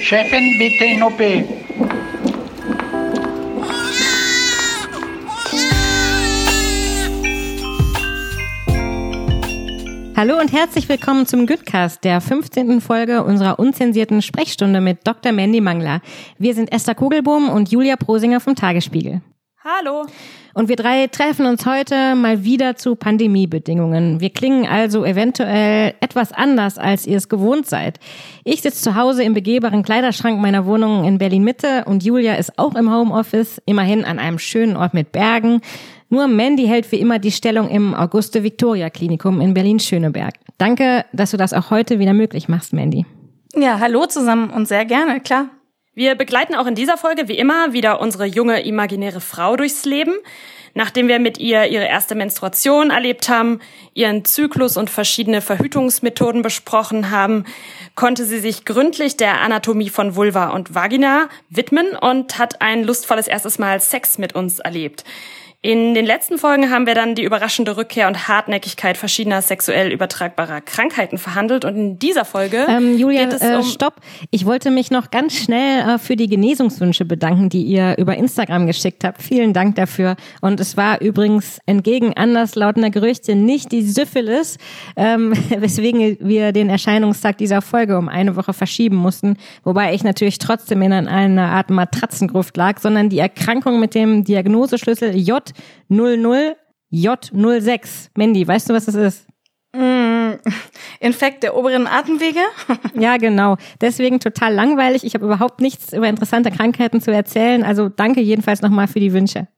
Chefin, bitte in OP. Hallo und herzlich willkommen zum Goodcast, der 15. Folge unserer unzensierten Sprechstunde mit Dr. Mandy Mangler. Wir sind Esther Kugelbohm und Julia Prosinger vom Tagesspiegel. Hallo. Und wir drei treffen uns heute mal wieder zu Pandemiebedingungen. Wir klingen also eventuell etwas anders, als ihr es gewohnt seid. Ich sitze zu Hause im begehbaren Kleiderschrank meiner Wohnung in Berlin Mitte und Julia ist auch im Homeoffice, immerhin an einem schönen Ort mit Bergen. Nur Mandy hält wie immer die Stellung im Auguste Victoria Klinikum in Berlin-Schöneberg. Danke, dass du das auch heute wieder möglich machst, Mandy. Ja, hallo zusammen und sehr gerne, klar. Wir begleiten auch in dieser Folge wie immer wieder unsere junge imaginäre Frau durchs Leben. Nachdem wir mit ihr ihre erste Menstruation erlebt haben, ihren Zyklus und verschiedene Verhütungsmethoden besprochen haben, konnte sie sich gründlich der Anatomie von Vulva und Vagina widmen und hat ein lustvolles erstes Mal Sex mit uns erlebt. In den letzten Folgen haben wir dann die überraschende Rückkehr und Hartnäckigkeit verschiedener sexuell übertragbarer Krankheiten verhandelt. Und in dieser Folge ähm, Julia, geht es äh, um stopp. Ich wollte mich noch ganz schnell äh, für die Genesungswünsche bedanken, die ihr über Instagram geschickt habt. Vielen Dank dafür. Und es war übrigens entgegen anderslautender Gerüchte nicht die Syphilis, ähm, weswegen wir den Erscheinungstag dieser Folge um eine Woche verschieben mussten. Wobei ich natürlich trotzdem in einer Art Matratzengruft lag, sondern die Erkrankung mit dem Diagnoseschlüssel J J00J06. Mandy, weißt du, was das ist? Mm, Infekt der oberen Atemwege. Ja, genau. Deswegen total langweilig. Ich habe überhaupt nichts über interessante Krankheiten zu erzählen. Also danke jedenfalls nochmal für die Wünsche.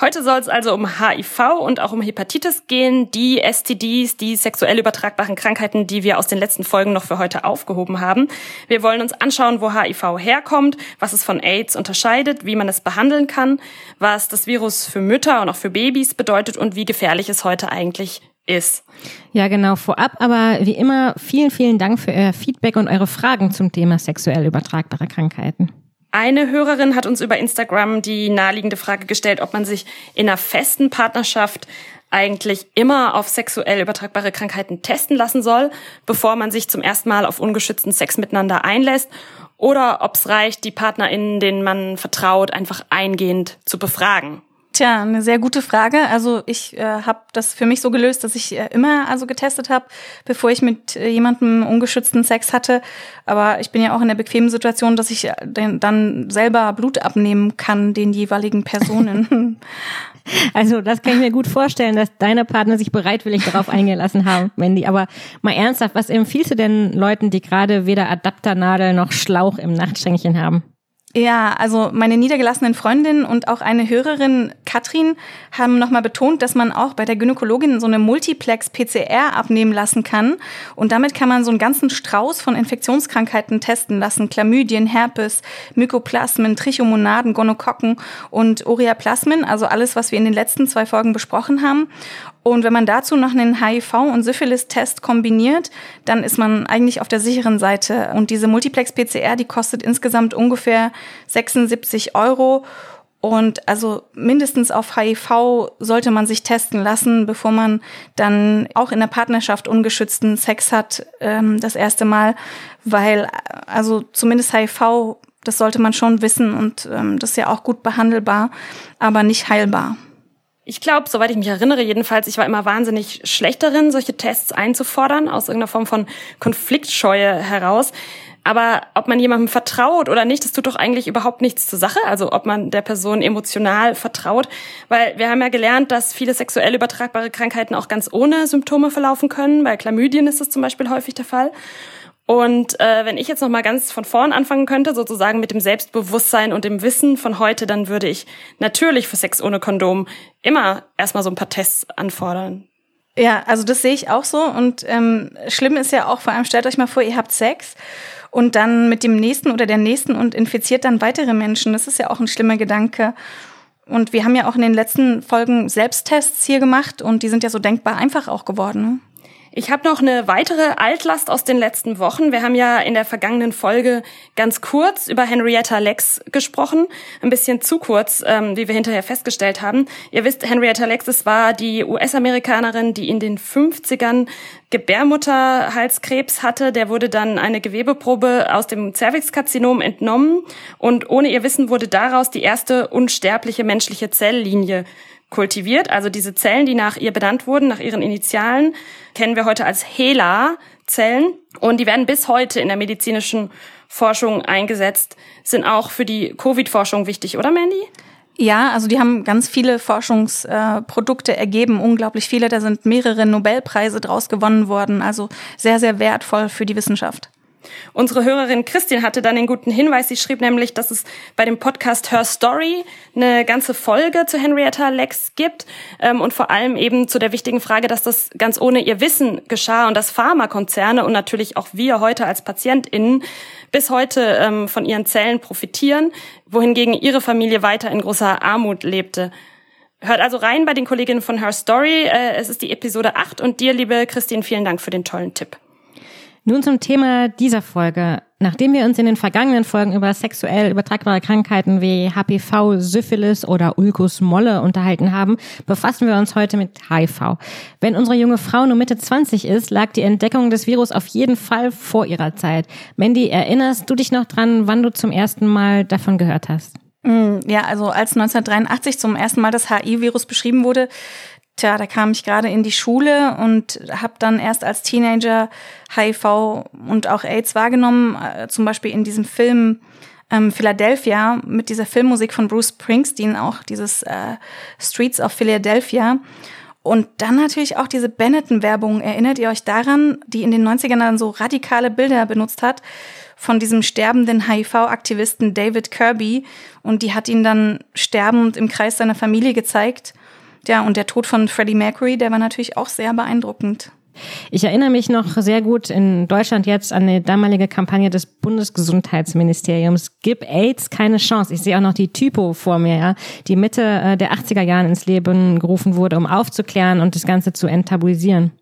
Heute soll es also um HIV und auch um Hepatitis gehen, die STDs, die sexuell übertragbaren Krankheiten, die wir aus den letzten Folgen noch für heute aufgehoben haben. Wir wollen uns anschauen, wo HIV herkommt, was es von AIDS unterscheidet, wie man es behandeln kann, was das Virus für Mütter und auch für Babys bedeutet und wie gefährlich es heute eigentlich ist. Ja, genau. Vorab aber wie immer vielen, vielen Dank für euer Feedback und eure Fragen zum Thema sexuell übertragbare Krankheiten. Eine Hörerin hat uns über Instagram die naheliegende Frage gestellt, ob man sich in einer festen Partnerschaft eigentlich immer auf sexuell übertragbare Krankheiten testen lassen soll, bevor man sich zum ersten Mal auf ungeschützten Sex miteinander einlässt, oder ob es reicht, die PartnerInnen, denen man vertraut, einfach eingehend zu befragen. Tja, eine sehr gute Frage. Also ich äh, habe das für mich so gelöst, dass ich äh, immer also getestet habe, bevor ich mit äh, jemandem ungeschützten Sex hatte. Aber ich bin ja auch in der bequemen Situation, dass ich äh, den, dann selber Blut abnehmen kann den jeweiligen Personen. Also das kann ich mir gut vorstellen, dass deine Partner sich bereitwillig darauf eingelassen haben, Mandy. Aber mal ernsthaft, was empfiehlst du denn Leuten, die gerade weder Adapternadel noch Schlauch im Nachtschränkchen haben? Ja, also meine niedergelassenen Freundinnen und auch eine Hörerin, Katrin, haben nochmal betont, dass man auch bei der Gynäkologin so eine Multiplex-PCR abnehmen lassen kann. Und damit kann man so einen ganzen Strauß von Infektionskrankheiten testen lassen. Chlamydien, Herpes, Mykoplasmen, Trichomonaden, Gonokokken und Ureaplasmen. Also alles, was wir in den letzten zwei Folgen besprochen haben. Und wenn man dazu noch einen HIV- und Syphilis-Test kombiniert, dann ist man eigentlich auf der sicheren Seite. Und diese Multiplex-PCR, die kostet insgesamt ungefähr 76 Euro. Und also mindestens auf HIV sollte man sich testen lassen, bevor man dann auch in der Partnerschaft ungeschützten Sex hat, ähm, das erste Mal, weil also zumindest HIV, das sollte man schon wissen und ähm, das ist ja auch gut behandelbar, aber nicht heilbar. Ich glaube, soweit ich mich erinnere, jedenfalls, ich war immer wahnsinnig schlecht darin, solche Tests einzufordern, aus irgendeiner Form von Konfliktscheue heraus. Aber ob man jemandem vertraut oder nicht, das tut doch eigentlich überhaupt nichts zur Sache. Also ob man der Person emotional vertraut. Weil wir haben ja gelernt, dass viele sexuell übertragbare Krankheiten auch ganz ohne Symptome verlaufen können. Bei Chlamydien ist das zum Beispiel häufig der Fall. Und äh, wenn ich jetzt noch mal ganz von vorn anfangen könnte, sozusagen mit dem Selbstbewusstsein und dem Wissen von heute, dann würde ich natürlich für Sex ohne Kondom immer erstmal so ein paar Tests anfordern. Ja, also das sehe ich auch so. Und ähm, schlimm ist ja auch, vor allem stellt euch mal vor, ihr habt Sex und dann mit dem nächsten oder der nächsten und infiziert dann weitere Menschen. Das ist ja auch ein schlimmer Gedanke. Und wir haben ja auch in den letzten Folgen Selbsttests hier gemacht und die sind ja so denkbar einfach auch geworden. Ich habe noch eine weitere Altlast aus den letzten Wochen. Wir haben ja in der vergangenen Folge ganz kurz über Henrietta Lex gesprochen. Ein bisschen zu kurz, ähm, wie wir hinterher festgestellt haben. Ihr wisst, Henrietta Lex, es war die US-Amerikanerin, die in den 50ern Gebärmutterhalskrebs hatte. Der wurde dann eine Gewebeprobe aus dem Cervixkarzinom entnommen und ohne ihr Wissen wurde daraus die erste unsterbliche menschliche Zelllinie kultiviert. Also diese Zellen, die nach ihr benannt wurden, nach ihren Initialen, kennen wir heute als HeLa-Zellen. Und die werden bis heute in der medizinischen Forschung eingesetzt, sind auch für die Covid-Forschung wichtig, oder Mandy? Ja, also die haben ganz viele Forschungsprodukte ergeben, unglaublich viele. Da sind mehrere Nobelpreise draus gewonnen worden. Also sehr, sehr wertvoll für die Wissenschaft. Unsere Hörerin Christine hatte dann den guten Hinweis. Sie schrieb nämlich, dass es bei dem Podcast Her Story eine ganze Folge zu Henrietta Lex gibt ähm, und vor allem eben zu der wichtigen Frage, dass das ganz ohne ihr Wissen geschah und dass Pharmakonzerne und natürlich auch wir heute als PatientInnen bis heute ähm, von ihren Zellen profitieren, wohingegen ihre Familie weiter in großer Armut lebte. Hört also rein bei den Kolleginnen von Her Story. Äh, es ist die Episode 8 und dir, liebe Christine, vielen Dank für den tollen Tipp. Nun zum Thema dieser Folge. Nachdem wir uns in den vergangenen Folgen über sexuell übertragbare Krankheiten wie HPV, Syphilis oder Ulcus molle unterhalten haben, befassen wir uns heute mit HIV. Wenn unsere junge Frau nur Mitte 20 ist, lag die Entdeckung des Virus auf jeden Fall vor ihrer Zeit. Mandy, erinnerst du dich noch dran, wann du zum ersten Mal davon gehört hast? Mm, ja, also als 1983 zum ersten Mal das HIV-Virus beschrieben wurde, Tja, da kam ich gerade in die Schule und habe dann erst als Teenager HIV und auch AIDS wahrgenommen, äh, zum Beispiel in diesem Film ähm, Philadelphia mit dieser Filmmusik von Bruce Springsteen, auch dieses äh, Streets of Philadelphia. Und dann natürlich auch diese Benetton-Werbung. Erinnert ihr euch daran, die in den 90ern dann so radikale Bilder benutzt hat von diesem sterbenden HIV-Aktivisten David Kirby? Und die hat ihn dann sterbend im Kreis seiner Familie gezeigt. Ja, und der Tod von Freddie Mercury, der war natürlich auch sehr beeindruckend. Ich erinnere mich noch sehr gut in Deutschland jetzt an die damalige Kampagne des Bundesgesundheitsministeriums. Gib AIDS keine Chance. Ich sehe auch noch die Typo vor mir, ja, die Mitte äh, der 80er Jahren ins Leben gerufen wurde, um aufzuklären und das Ganze zu enttabuisieren.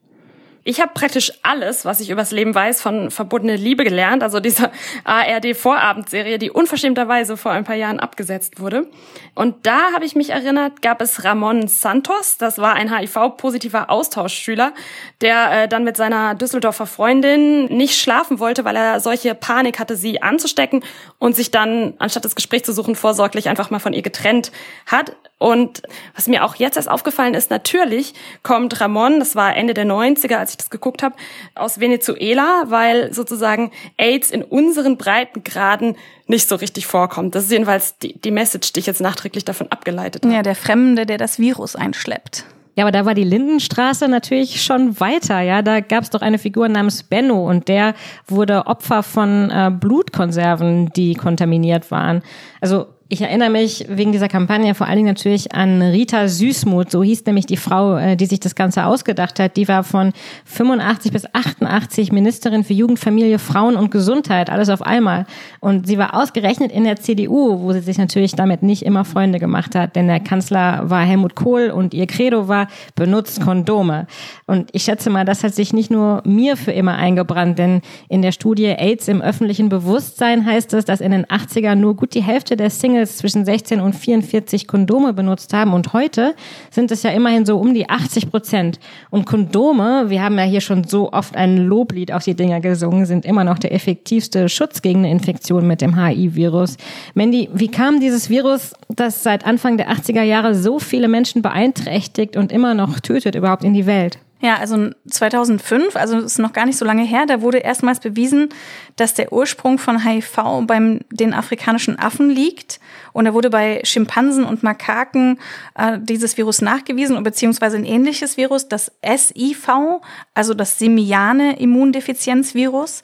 Ich habe praktisch alles, was ich übers Leben weiß, von Verbotene Liebe gelernt, also dieser ARD-Vorabendserie, die unverschämterweise vor ein paar Jahren abgesetzt wurde. Und da habe ich mich erinnert, gab es Ramon Santos, das war ein HIV-positiver Austauschschüler, der äh, dann mit seiner Düsseldorfer Freundin nicht schlafen wollte, weil er solche Panik hatte, sie anzustecken und sich dann, anstatt das Gespräch zu suchen, vorsorglich einfach mal von ihr getrennt hat. Und was mir auch jetzt erst aufgefallen ist, natürlich kommt Ramon, das war Ende der 90er, als ich das geguckt habe, aus Venezuela, weil sozusagen AIDS in unseren Breitengraden nicht so richtig vorkommt. Das ist jedenfalls die, die Message, die ich jetzt nachträglich davon abgeleitet habe. Ja, der Fremde, der das Virus einschleppt. Ja, aber da war die Lindenstraße natürlich schon weiter. Ja, da gab es doch eine Figur namens Benno und der wurde Opfer von äh, Blutkonserven, die kontaminiert waren. Also ich erinnere mich wegen dieser Kampagne vor allen Dingen natürlich an Rita Süßmuth, so hieß nämlich die Frau, äh, die sich das Ganze ausgedacht hat. Die war von 85 bis 88 Ministerin für Jugend, Familie, Frauen und Gesundheit, alles auf einmal. Und sie war ausgerechnet in der CDU, wo sie sich natürlich damit nicht immer Freunde gemacht hat, denn der Kanzler war Helmut Kohl und ihr Credo war, benutzt Kondome. Und ich schätze mal, das hat sich nicht nur mir für immer eingebrannt, denn in der Studie AIDS im öffentlichen Bewusstsein heißt es, dass in den 80ern nur gut die Hälfte der Singles Singles zwischen 16 und 44 Kondome benutzt haben. Und heute sind es ja immerhin so um die 80 Prozent. Und Kondome, wir haben ja hier schon so oft ein Loblied auf die Dinger gesungen, sind immer noch der effektivste Schutz gegen eine Infektion mit dem HIV-Virus. Mandy, wie kam dieses Virus, das seit Anfang der 80er Jahre so viele Menschen beeinträchtigt und immer noch tötet, überhaupt in die Welt? Ja, also 2005, also ist noch gar nicht so lange her, da wurde erstmals bewiesen, dass der Ursprung von HIV beim den afrikanischen Affen liegt. Und da wurde bei Schimpansen und Makaken äh, dieses Virus nachgewiesen, beziehungsweise ein ähnliches Virus, das SIV, also das simiane Immundefizienzvirus.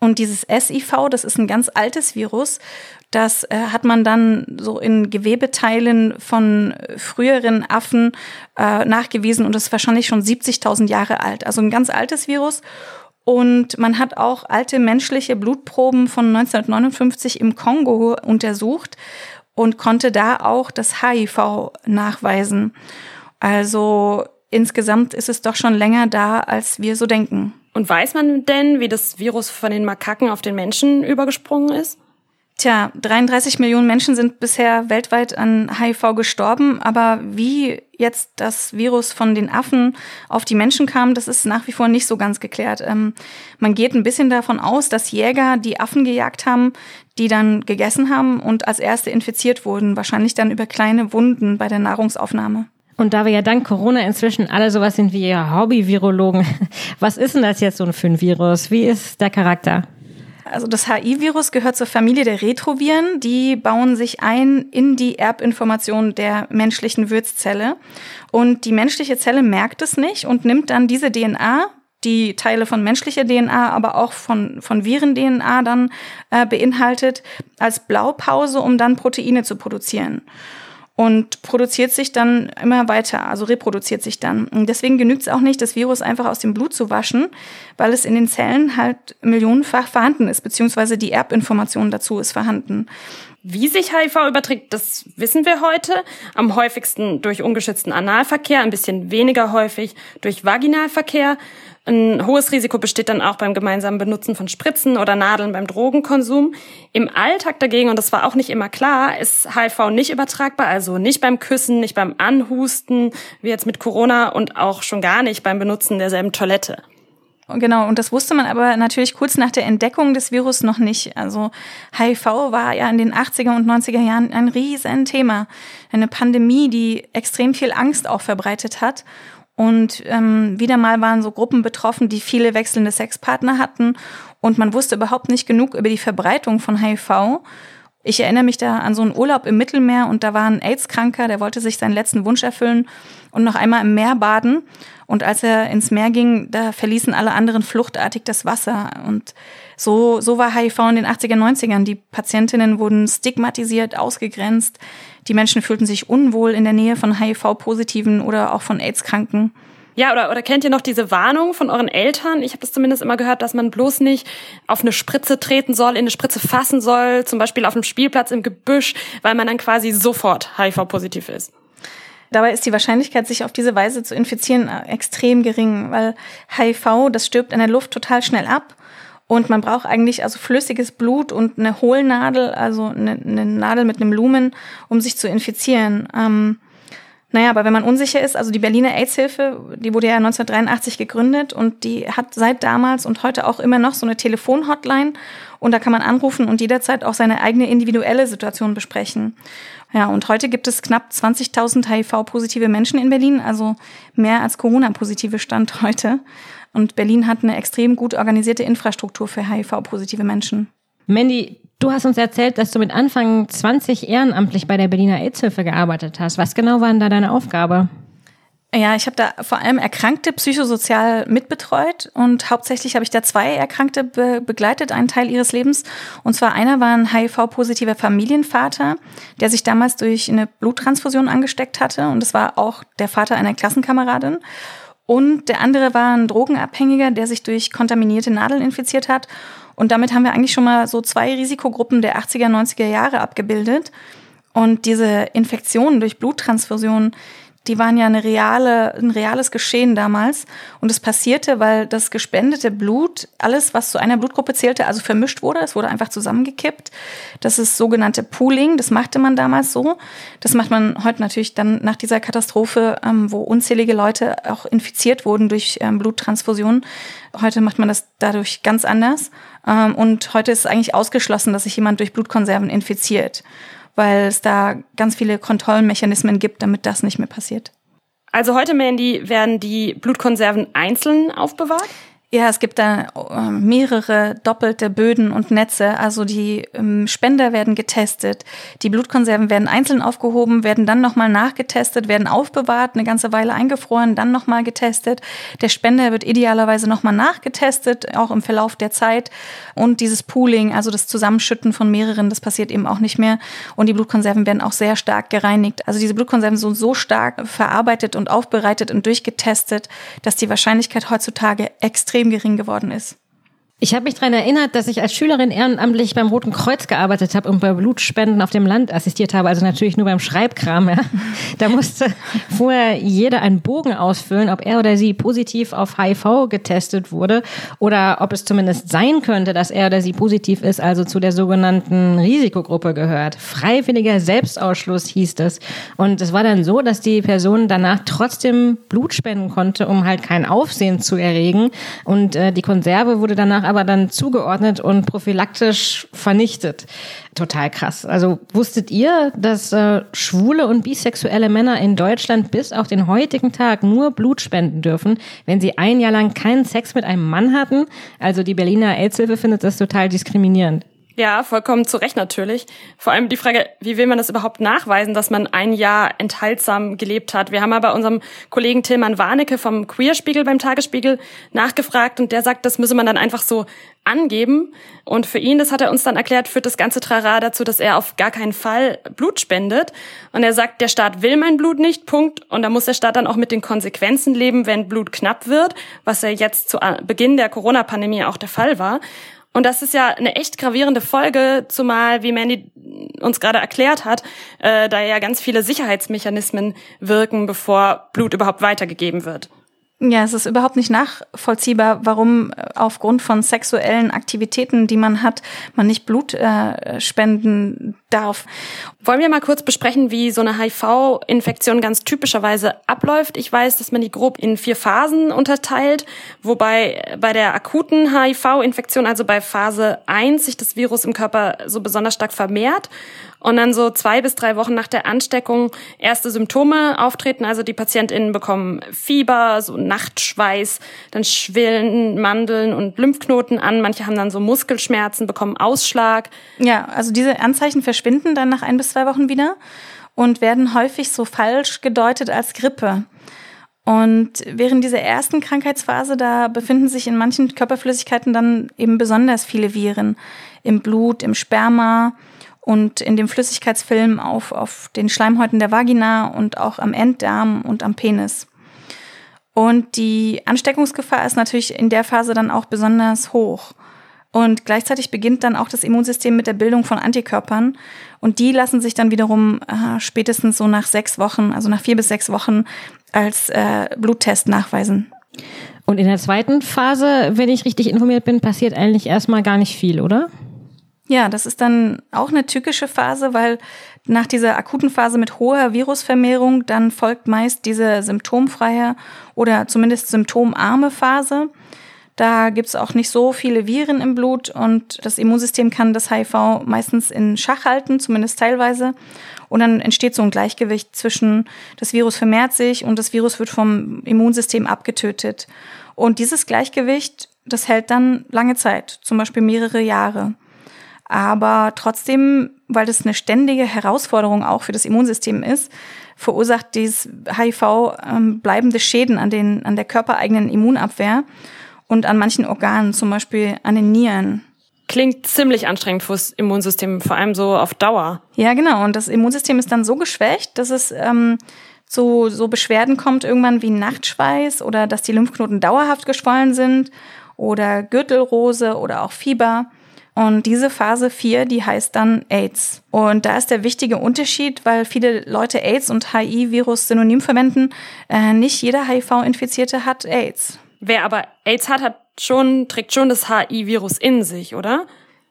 Und dieses SIV, das ist ein ganz altes Virus das äh, hat man dann so in Gewebeteilen von früheren Affen äh, nachgewiesen und das ist wahrscheinlich schon 70.000 Jahre alt. Also ein ganz altes Virus. Und man hat auch alte menschliche Blutproben von 1959 im Kongo untersucht und konnte da auch das HIV nachweisen. Also insgesamt ist es doch schon länger da, als wir so denken. Und weiß man denn, wie das Virus von den Makaken auf den Menschen übergesprungen ist? Tja, 33 Millionen Menschen sind bisher weltweit an HIV gestorben, aber wie jetzt das Virus von den Affen auf die Menschen kam, das ist nach wie vor nicht so ganz geklärt. Ähm, man geht ein bisschen davon aus, dass Jäger die Affen gejagt haben, die dann gegessen haben und als erste infiziert wurden, wahrscheinlich dann über kleine Wunden bei der Nahrungsaufnahme. Und da wir ja dank Corona inzwischen alle sowas sind wie Hobby-Virologen, was ist denn das jetzt so für ein Virus? Wie ist der Charakter? Also das HI-Virus gehört zur Familie der Retroviren. Die bauen sich ein in die Erbinformation der menschlichen Wirtszelle. Und die menschliche Zelle merkt es nicht und nimmt dann diese DNA, die Teile von menschlicher DNA, aber auch von, von Viren-DNA dann äh, beinhaltet, als Blaupause, um dann Proteine zu produzieren und produziert sich dann immer weiter, also reproduziert sich dann. Und deswegen genügt es auch nicht, das Virus einfach aus dem Blut zu waschen, weil es in den Zellen halt millionenfach vorhanden ist, beziehungsweise die Erbinformation dazu ist vorhanden. Wie sich HIV überträgt, das wissen wir heute. Am häufigsten durch ungeschützten Analverkehr, ein bisschen weniger häufig durch Vaginalverkehr. Ein hohes Risiko besteht dann auch beim gemeinsamen Benutzen von Spritzen oder Nadeln beim Drogenkonsum. Im Alltag dagegen, und das war auch nicht immer klar, ist HIV nicht übertragbar, also nicht beim Küssen, nicht beim Anhusten, wie jetzt mit Corona und auch schon gar nicht beim Benutzen derselben Toilette. Genau, und das wusste man aber natürlich kurz nach der Entdeckung des Virus noch nicht. Also HIV war ja in den 80er und 90er Jahren ein riesen Thema. Eine Pandemie, die extrem viel Angst auch verbreitet hat. Und ähm, wieder mal waren so Gruppen betroffen, die viele wechselnde Sexpartner hatten. Und man wusste überhaupt nicht genug über die Verbreitung von HIV. Ich erinnere mich da an so einen Urlaub im Mittelmeer und da war ein AIDS-Kranker, der wollte sich seinen letzten Wunsch erfüllen und noch einmal im Meer baden. Und als er ins Meer ging, da verließen alle anderen fluchtartig das Wasser. Und so, so war HIV in den 80er, 90ern. Die Patientinnen wurden stigmatisiert, ausgegrenzt. Die Menschen fühlten sich unwohl in der Nähe von HIV-Positiven oder auch von AIDS-Kranken. Ja, oder, oder kennt ihr noch diese Warnung von euren Eltern? Ich habe das zumindest immer gehört, dass man bloß nicht auf eine Spritze treten soll, in eine Spritze fassen soll, zum Beispiel auf einem Spielplatz im Gebüsch, weil man dann quasi sofort HIV-positiv ist. Dabei ist die Wahrscheinlichkeit, sich auf diese Weise zu infizieren, extrem gering, weil HIV, das stirbt in der Luft total schnell ab. Und man braucht eigentlich also flüssiges Blut und eine Hohlnadel, also eine, eine Nadel mit einem Lumen, um sich zu infizieren. Ähm, naja, aber wenn man unsicher ist, also die Berliner AIDS-Hilfe, die wurde ja 1983 gegründet und die hat seit damals und heute auch immer noch so eine Telefonhotline und da kann man anrufen und jederzeit auch seine eigene individuelle Situation besprechen. Ja, und heute gibt es knapp 20.000 HIV-positive Menschen in Berlin, also mehr als Corona-positive Stand heute. Und Berlin hat eine extrem gut organisierte Infrastruktur für HIV-positive Menschen. Mandy, du hast uns erzählt, dass du mit Anfang 20 ehrenamtlich bei der Berliner AIDS-Hilfe gearbeitet hast. Was genau war denn da deine Aufgabe? Ja, ich habe da vor allem Erkrankte psychosozial mitbetreut und hauptsächlich habe ich da zwei Erkrankte be begleitet, einen Teil ihres Lebens. Und zwar einer war ein HIV-positiver Familienvater, der sich damals durch eine Bluttransfusion angesteckt hatte und es war auch der Vater einer Klassenkameradin. Und der andere war ein Drogenabhängiger, der sich durch kontaminierte Nadeln infiziert hat. Und damit haben wir eigentlich schon mal so zwei Risikogruppen der 80er, 90er Jahre abgebildet. Und diese Infektionen durch Bluttransfusionen, die waren ja eine reale, ein reales Geschehen damals. Und es passierte, weil das gespendete Blut, alles, was zu einer Blutgruppe zählte, also vermischt wurde. Es wurde einfach zusammengekippt. Das ist sogenannte Pooling. Das machte man damals so. Das macht man heute natürlich dann nach dieser Katastrophe, ähm, wo unzählige Leute auch infiziert wurden durch ähm, Bluttransfusionen. Heute macht man das dadurch ganz anders. Ähm, und heute ist eigentlich ausgeschlossen, dass sich jemand durch Blutkonserven infiziert weil es da ganz viele Kontrollmechanismen gibt, damit das nicht mehr passiert. Also heute, Mandy, werden die Blutkonserven einzeln aufbewahrt? Ja, es gibt da äh, mehrere doppelte Böden und Netze. Also die ähm, Spender werden getestet, die Blutkonserven werden einzeln aufgehoben, werden dann nochmal nachgetestet, werden aufbewahrt, eine ganze Weile eingefroren, dann nochmal getestet. Der Spender wird idealerweise nochmal nachgetestet, auch im Verlauf der Zeit. Und dieses Pooling, also das Zusammenschütten von mehreren, das passiert eben auch nicht mehr. Und die Blutkonserven werden auch sehr stark gereinigt. Also diese Blutkonserven sind so stark verarbeitet und aufbereitet und durchgetestet, dass die Wahrscheinlichkeit heutzutage extrem extrem gering geworden ist. Ich habe mich daran erinnert, dass ich als Schülerin ehrenamtlich beim Roten Kreuz gearbeitet habe und bei Blutspenden auf dem Land assistiert habe, also natürlich nur beim Schreibkram. Ja. Da musste vorher jeder einen Bogen ausfüllen, ob er oder sie positiv auf HIV getestet wurde oder ob es zumindest sein könnte, dass er oder sie positiv ist, also zu der sogenannten Risikogruppe gehört. Freiwilliger Selbstausschluss hieß es. Und es war dann so, dass die Person danach trotzdem Blut spenden konnte, um halt kein Aufsehen zu erregen. Und äh, die Konserve wurde danach aber dann zugeordnet und prophylaktisch vernichtet. Total krass. Also wusstet ihr, dass äh, schwule und bisexuelle Männer in Deutschland bis auf den heutigen Tag nur Blut spenden dürfen, wenn sie ein Jahr lang keinen Sex mit einem Mann hatten? Also die Berliner AIDS-Hilfe findet das total diskriminierend. Ja, vollkommen zu Recht natürlich. Vor allem die Frage, wie will man das überhaupt nachweisen, dass man ein Jahr enthaltsam gelebt hat? Wir haben aber unserem Kollegen Tillmann Warnecke vom Queerspiegel beim Tagesspiegel nachgefragt und der sagt, das müsse man dann einfach so angeben. Und für ihn, das hat er uns dann erklärt, führt das ganze Trara dazu, dass er auf gar keinen Fall Blut spendet. Und er sagt, der Staat will mein Blut nicht, Punkt. Und da muss der Staat dann auch mit den Konsequenzen leben, wenn Blut knapp wird, was ja jetzt zu Beginn der Corona-Pandemie auch der Fall war. Und das ist ja eine echt gravierende Folge, zumal, wie Mandy uns gerade erklärt hat, äh, da ja ganz viele Sicherheitsmechanismen wirken, bevor Blut überhaupt weitergegeben wird. Ja, es ist überhaupt nicht nachvollziehbar, warum äh, aufgrund von sexuellen Aktivitäten, die man hat, man nicht Blut äh, spenden darf. Wollen wir mal kurz besprechen, wie so eine HIV-Infektion ganz typischerweise abläuft? Ich weiß, dass man die grob in vier Phasen unterteilt, wobei bei der akuten HIV-Infektion, also bei Phase 1, sich das Virus im Körper so besonders stark vermehrt und dann so zwei bis drei Wochen nach der Ansteckung erste Symptome auftreten. Also die PatientInnen bekommen Fieber, so Nachtschweiß, dann schwillen Mandeln und Lymphknoten an. Manche haben dann so Muskelschmerzen, bekommen Ausschlag. Ja, also diese Anzeichen verschwinden dann nach ein bis zwei Wochen wieder und werden häufig so falsch gedeutet als Grippe. Und während dieser ersten Krankheitsphase, da befinden sich in manchen Körperflüssigkeiten dann eben besonders viele Viren. Im Blut, im Sperma, und in dem Flüssigkeitsfilm auf, auf den Schleimhäuten der Vagina und auch am Enddarm und am Penis. Und die Ansteckungsgefahr ist natürlich in der Phase dann auch besonders hoch. Und gleichzeitig beginnt dann auch das Immunsystem mit der Bildung von Antikörpern. Und die lassen sich dann wiederum äh, spätestens so nach sechs Wochen, also nach vier bis sechs Wochen, als äh, Bluttest nachweisen. Und in der zweiten Phase, wenn ich richtig informiert bin, passiert eigentlich erstmal gar nicht viel, oder? Ja, das ist dann auch eine tückische Phase, weil nach dieser akuten Phase mit hoher Virusvermehrung dann folgt meist diese symptomfreie oder zumindest symptomarme Phase. Da gibt's auch nicht so viele Viren im Blut und das Immunsystem kann das HIV meistens in Schach halten, zumindest teilweise. Und dann entsteht so ein Gleichgewicht zwischen das Virus vermehrt sich und das Virus wird vom Immunsystem abgetötet. Und dieses Gleichgewicht, das hält dann lange Zeit, zum Beispiel mehrere Jahre. Aber trotzdem, weil das eine ständige Herausforderung auch für das Immunsystem ist, verursacht dieses HIV ähm, bleibende Schäden an, den, an der körpereigenen Immunabwehr und an manchen Organen, zum Beispiel an den Nieren. Klingt ziemlich anstrengend fürs Immunsystem, vor allem so auf Dauer. Ja, genau. Und das Immunsystem ist dann so geschwächt, dass es ähm, zu so Beschwerden kommt, irgendwann wie Nachtschweiß oder dass die Lymphknoten dauerhaft geschwollen sind oder Gürtelrose oder auch Fieber. Und diese Phase 4, die heißt dann AIDS. Und da ist der wichtige Unterschied, weil viele Leute AIDS und HIV-Virus synonym verwenden. Äh, nicht jeder HIV-Infizierte hat AIDS. Wer aber AIDS hat, hat schon, trägt schon das HIV-Virus in sich, oder?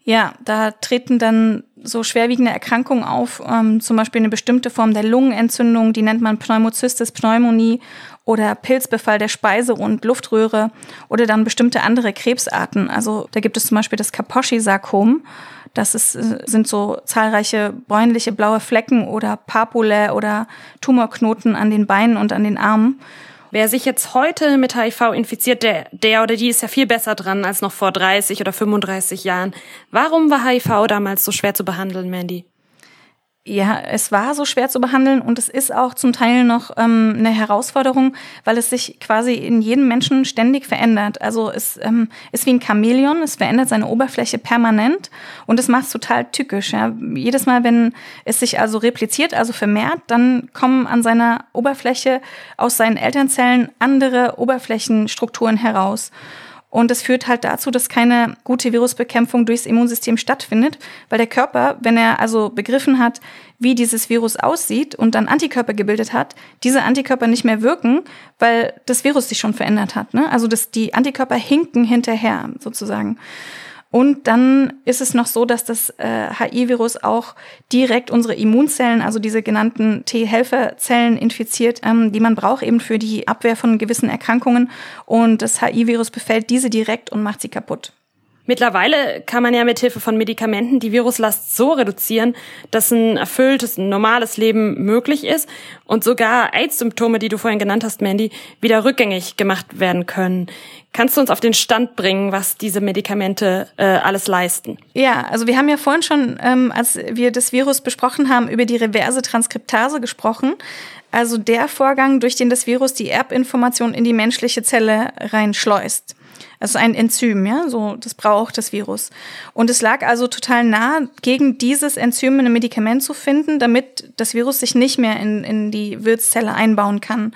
Ja, da treten dann so schwerwiegende Erkrankungen auf, ähm, zum Beispiel eine bestimmte Form der Lungenentzündung, die nennt man Pneumocystis pneumonie oder Pilzbefall der Speise- und Luftröhre oder dann bestimmte andere Krebsarten. Also da gibt es zum Beispiel das Kaposi-Sarkom. Das ist, äh, sind so zahlreiche bräunliche blaue Flecken oder Papule oder Tumorknoten an den Beinen und an den Armen. Wer sich jetzt heute mit HIV infiziert, der, der oder die ist ja viel besser dran als noch vor 30 oder 35 Jahren. Warum war HIV damals so schwer zu behandeln, Mandy? Ja, es war so schwer zu behandeln und es ist auch zum Teil noch ähm, eine Herausforderung, weil es sich quasi in jedem Menschen ständig verändert. Also es ähm, ist wie ein Chamäleon, es verändert seine Oberfläche permanent und es macht es total tückisch. Ja. Jedes Mal, wenn es sich also repliziert, also vermehrt, dann kommen an seiner Oberfläche aus seinen Elternzellen andere Oberflächenstrukturen heraus. Und das führt halt dazu, dass keine gute Virusbekämpfung durchs Immunsystem stattfindet, weil der Körper, wenn er also begriffen hat, wie dieses Virus aussieht und dann Antikörper gebildet hat, diese Antikörper nicht mehr wirken, weil das Virus sich schon verändert hat. Ne? Also dass die Antikörper hinken hinterher sozusagen. Und dann ist es noch so, dass das äh, HI-Virus auch direkt unsere Immunzellen, also diese genannten T-Helferzellen infiziert, ähm, die man braucht eben für die Abwehr von gewissen Erkrankungen. Und das HI-Virus befällt diese direkt und macht sie kaputt. Mittlerweile kann man ja mit Hilfe von Medikamenten die Viruslast so reduzieren, dass ein erfülltes, ein normales Leben möglich ist und sogar AIDS-Symptome, die du vorhin genannt hast, Mandy, wieder rückgängig gemacht werden können. Kannst du uns auf den Stand bringen, was diese Medikamente äh, alles leisten? Ja, also wir haben ja vorhin schon, ähm, als wir das Virus besprochen haben, über die reverse Transkriptase gesprochen. Also der Vorgang, durch den das Virus die Erbinformation in die menschliche Zelle reinschleust. Also ein Enzym, ja, so das braucht das Virus. Und es lag also total nah, gegen dieses Enzym ein Medikament zu finden, damit das Virus sich nicht mehr in, in die Wirtszelle einbauen kann.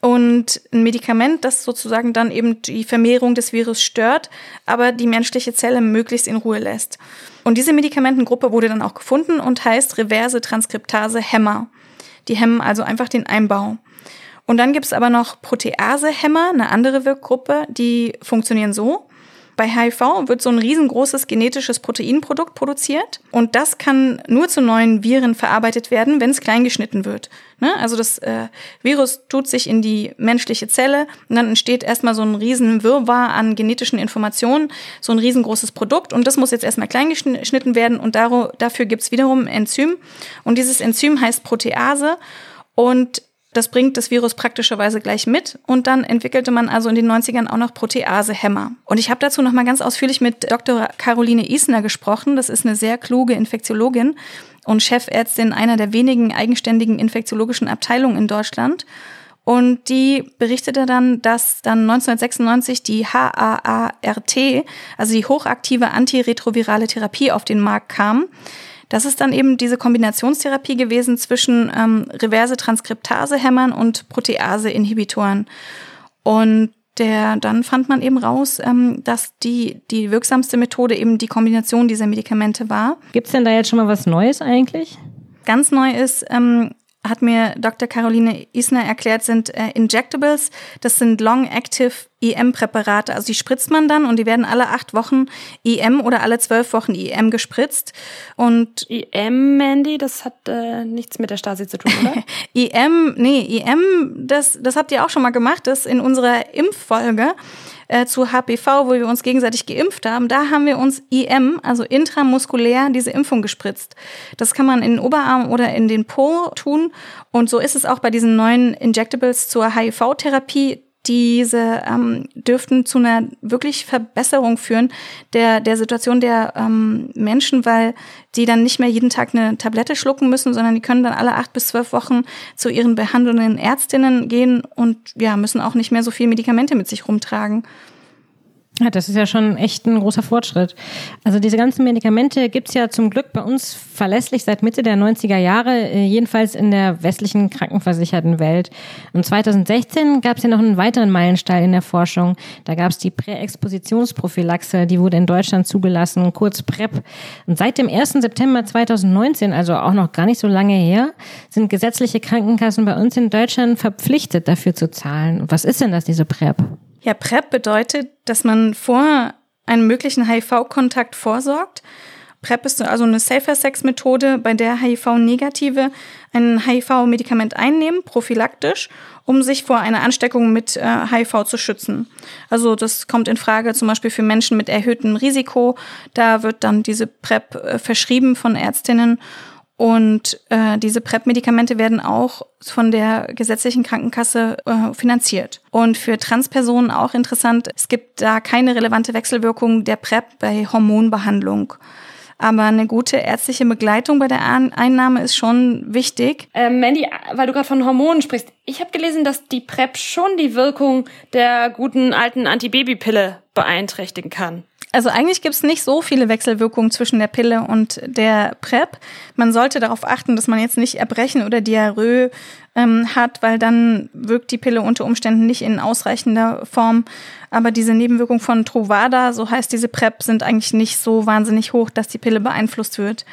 Und ein Medikament, das sozusagen dann eben die Vermehrung des Virus stört, aber die menschliche Zelle möglichst in Ruhe lässt. Und diese Medikamentengruppe wurde dann auch gefunden und heißt reverse Transkriptase Hämmer. Die hemmen also einfach den Einbau. Und dann gibt's aber noch Proteasehämmer, eine andere Wirkgruppe, die funktionieren so. Bei HIV wird so ein riesengroßes genetisches Proteinprodukt produziert und das kann nur zu neuen Viren verarbeitet werden, wenn es kleingeschnitten wird. Ne? Also das äh, Virus tut sich in die menschliche Zelle und dann entsteht erstmal so ein riesen Wirrwarr an genetischen Informationen, so ein riesengroßes Produkt und das muss jetzt erstmal kleingeschnitten werden und dafür gibt's wiederum ein Enzym und dieses Enzym heißt Protease und das bringt das Virus praktischerweise gleich mit und dann entwickelte man also in den 90ern auch noch Proteasehämmer. Und ich habe dazu noch mal ganz ausführlich mit Dr. Caroline Isner gesprochen. Das ist eine sehr kluge Infektiologin und Chefärztin einer der wenigen eigenständigen infektiologischen Abteilungen in Deutschland. Und die berichtete dann, dass dann 1996 die HAART, also die hochaktive antiretrovirale Therapie auf den Markt kam. Das ist dann eben diese Kombinationstherapie gewesen zwischen ähm, reverse Transkriptasehämmern und Protease-Inhibitoren. Und der, dann fand man eben raus, ähm, dass die, die wirksamste Methode eben die Kombination dieser Medikamente war. Gibt's denn da jetzt schon mal was Neues eigentlich? Ganz neu ist, ähm, hat mir Dr. Caroline Isner erklärt, sind äh, Injectables. Das sind Long-Active EM-Präparate. Also die spritzt man dann und die werden alle acht Wochen EM oder alle zwölf Wochen EM gespritzt. Und EM, Mandy, das hat äh, nichts mit der Stasi zu tun, oder? EM, nee, EM, das, das habt ihr auch schon mal gemacht, das in unserer Impffolge äh, zu HPV, wo wir uns gegenseitig geimpft haben, da haben wir uns IM, also intramuskulär, diese Impfung gespritzt. Das kann man in den Oberarm oder in den Po tun. Und so ist es auch bei diesen neuen Injectables zur HIV-Therapie diese ähm, dürften zu einer wirklich Verbesserung führen der, der Situation der ähm, Menschen, weil die dann nicht mehr jeden Tag eine Tablette schlucken müssen, sondern die können dann alle acht bis zwölf Wochen zu ihren behandelnden Ärztinnen gehen und ja, müssen auch nicht mehr so viel Medikamente mit sich rumtragen. Ja, das ist ja schon echt ein großer Fortschritt. Also diese ganzen Medikamente gibt's ja zum Glück bei uns verlässlich seit Mitte der 90er Jahre, äh, jedenfalls in der westlichen krankenversicherten Welt. Und 2016 gab's ja noch einen weiteren Meilenstein in der Forschung. Da gab's die Präexpositionsprophylaxe, die wurde in Deutschland zugelassen, kurz PrEP. Und seit dem 1. September 2019, also auch noch gar nicht so lange her, sind gesetzliche Krankenkassen bei uns in Deutschland verpflichtet, dafür zu zahlen. was ist denn das, diese PrEP? Ja, PrEP bedeutet, dass man vor einem möglichen HIV-Kontakt vorsorgt. PrEP ist also eine Safer-Sex-Methode, bei der HIV-Negative ein HIV-Medikament einnehmen, prophylaktisch, um sich vor einer Ansteckung mit äh, HIV zu schützen. Also das kommt in Frage zum Beispiel für Menschen mit erhöhtem Risiko. Da wird dann diese PrEP äh, verschrieben von Ärztinnen und äh, diese PrEP-Medikamente werden auch von der gesetzlichen Krankenkasse äh, finanziert. Und für Transpersonen auch interessant, es gibt da keine relevante Wechselwirkung der PrEP bei Hormonbehandlung. Aber eine gute ärztliche Begleitung bei der Einnahme ist schon wichtig. Ähm, Mandy, weil du gerade von Hormonen sprichst, ich habe gelesen, dass die PrEP schon die Wirkung der guten alten Antibabypille beeinträchtigen kann. Also eigentlich gibt es nicht so viele Wechselwirkungen zwischen der Pille und der PrEP. Man sollte darauf achten, dass man jetzt nicht Erbrechen oder Diarrhoe ähm, hat, weil dann wirkt die Pille unter Umständen nicht in ausreichender Form. Aber diese Nebenwirkungen von Truvada, so heißt diese PrEP, sind eigentlich nicht so wahnsinnig hoch, dass die Pille beeinflusst wird.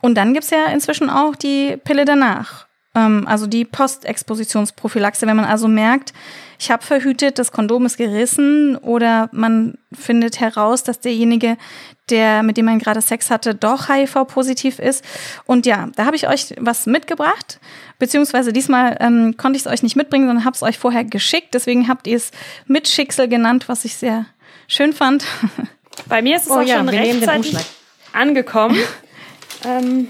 Und dann gibt's ja inzwischen auch die Pille danach. Ähm, also die Postexpositionsprophylaxe, wenn man also merkt, ich habe verhütet, das Kondom ist gerissen oder man findet heraus, dass derjenige, der mit dem man gerade Sex hatte, doch HIV-positiv ist. Und ja, da habe ich euch was mitgebracht, beziehungsweise diesmal ähm, konnte ich es euch nicht mitbringen, sondern habe es euch vorher geschickt. Deswegen habt ihr es mit Schicksal genannt, was ich sehr schön fand. Bei mir ist es oh, auch ja, schon rechtzeitig angekommen. ähm,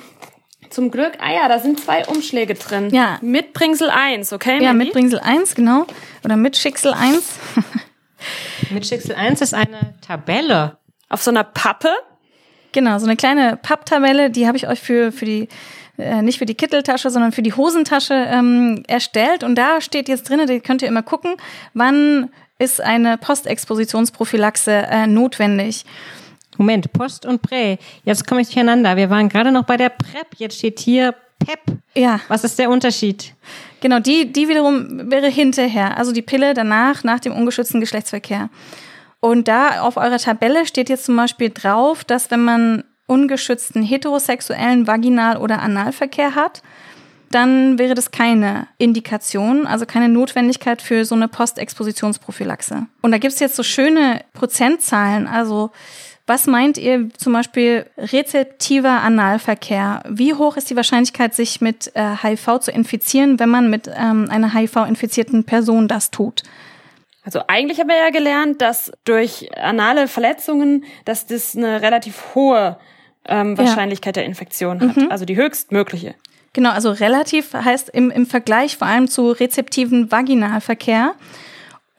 zum Glück, ah ja, da sind zwei Umschläge drin. Ja. Mit Bringsel 1, okay? Ja, Mandy? mit Bringsel 1, genau. Oder mit Schicksal 1. mit Schicksal 1 ist eine Tabelle. Auf so einer Pappe? Genau, so eine kleine Papptabelle, die habe ich euch für, für die äh, nicht für die Kitteltasche, sondern für die Hosentasche ähm, erstellt. Und da steht jetzt drin, da könnt ihr immer gucken, wann ist eine Postexpositionsprophylaxe äh, notwendig. Moment, Post und Prä. Jetzt komme ich durcheinander. Wir waren gerade noch bei der PrEP. Jetzt steht hier PEP. Ja. Was ist der Unterschied? Genau, die, die wiederum wäre hinterher. Also die Pille danach, nach dem ungeschützten Geschlechtsverkehr. Und da auf eurer Tabelle steht jetzt zum Beispiel drauf, dass wenn man ungeschützten heterosexuellen Vaginal- oder Analverkehr hat, dann wäre das keine Indikation, also keine Notwendigkeit für so eine Postexpositionsprophylaxe. Und da gibt es jetzt so schöne Prozentzahlen, also was meint ihr zum Beispiel rezeptiver Analverkehr? Wie hoch ist die Wahrscheinlichkeit, sich mit äh, HIV zu infizieren, wenn man mit ähm, einer HIV-infizierten Person das tut? Also eigentlich haben wir ja gelernt, dass durch anale Verletzungen, dass das eine relativ hohe ähm, Wahrscheinlichkeit ja. der Infektion hat, mhm. also die höchstmögliche. Genau, also relativ heißt im, im Vergleich vor allem zu rezeptiven Vaginalverkehr.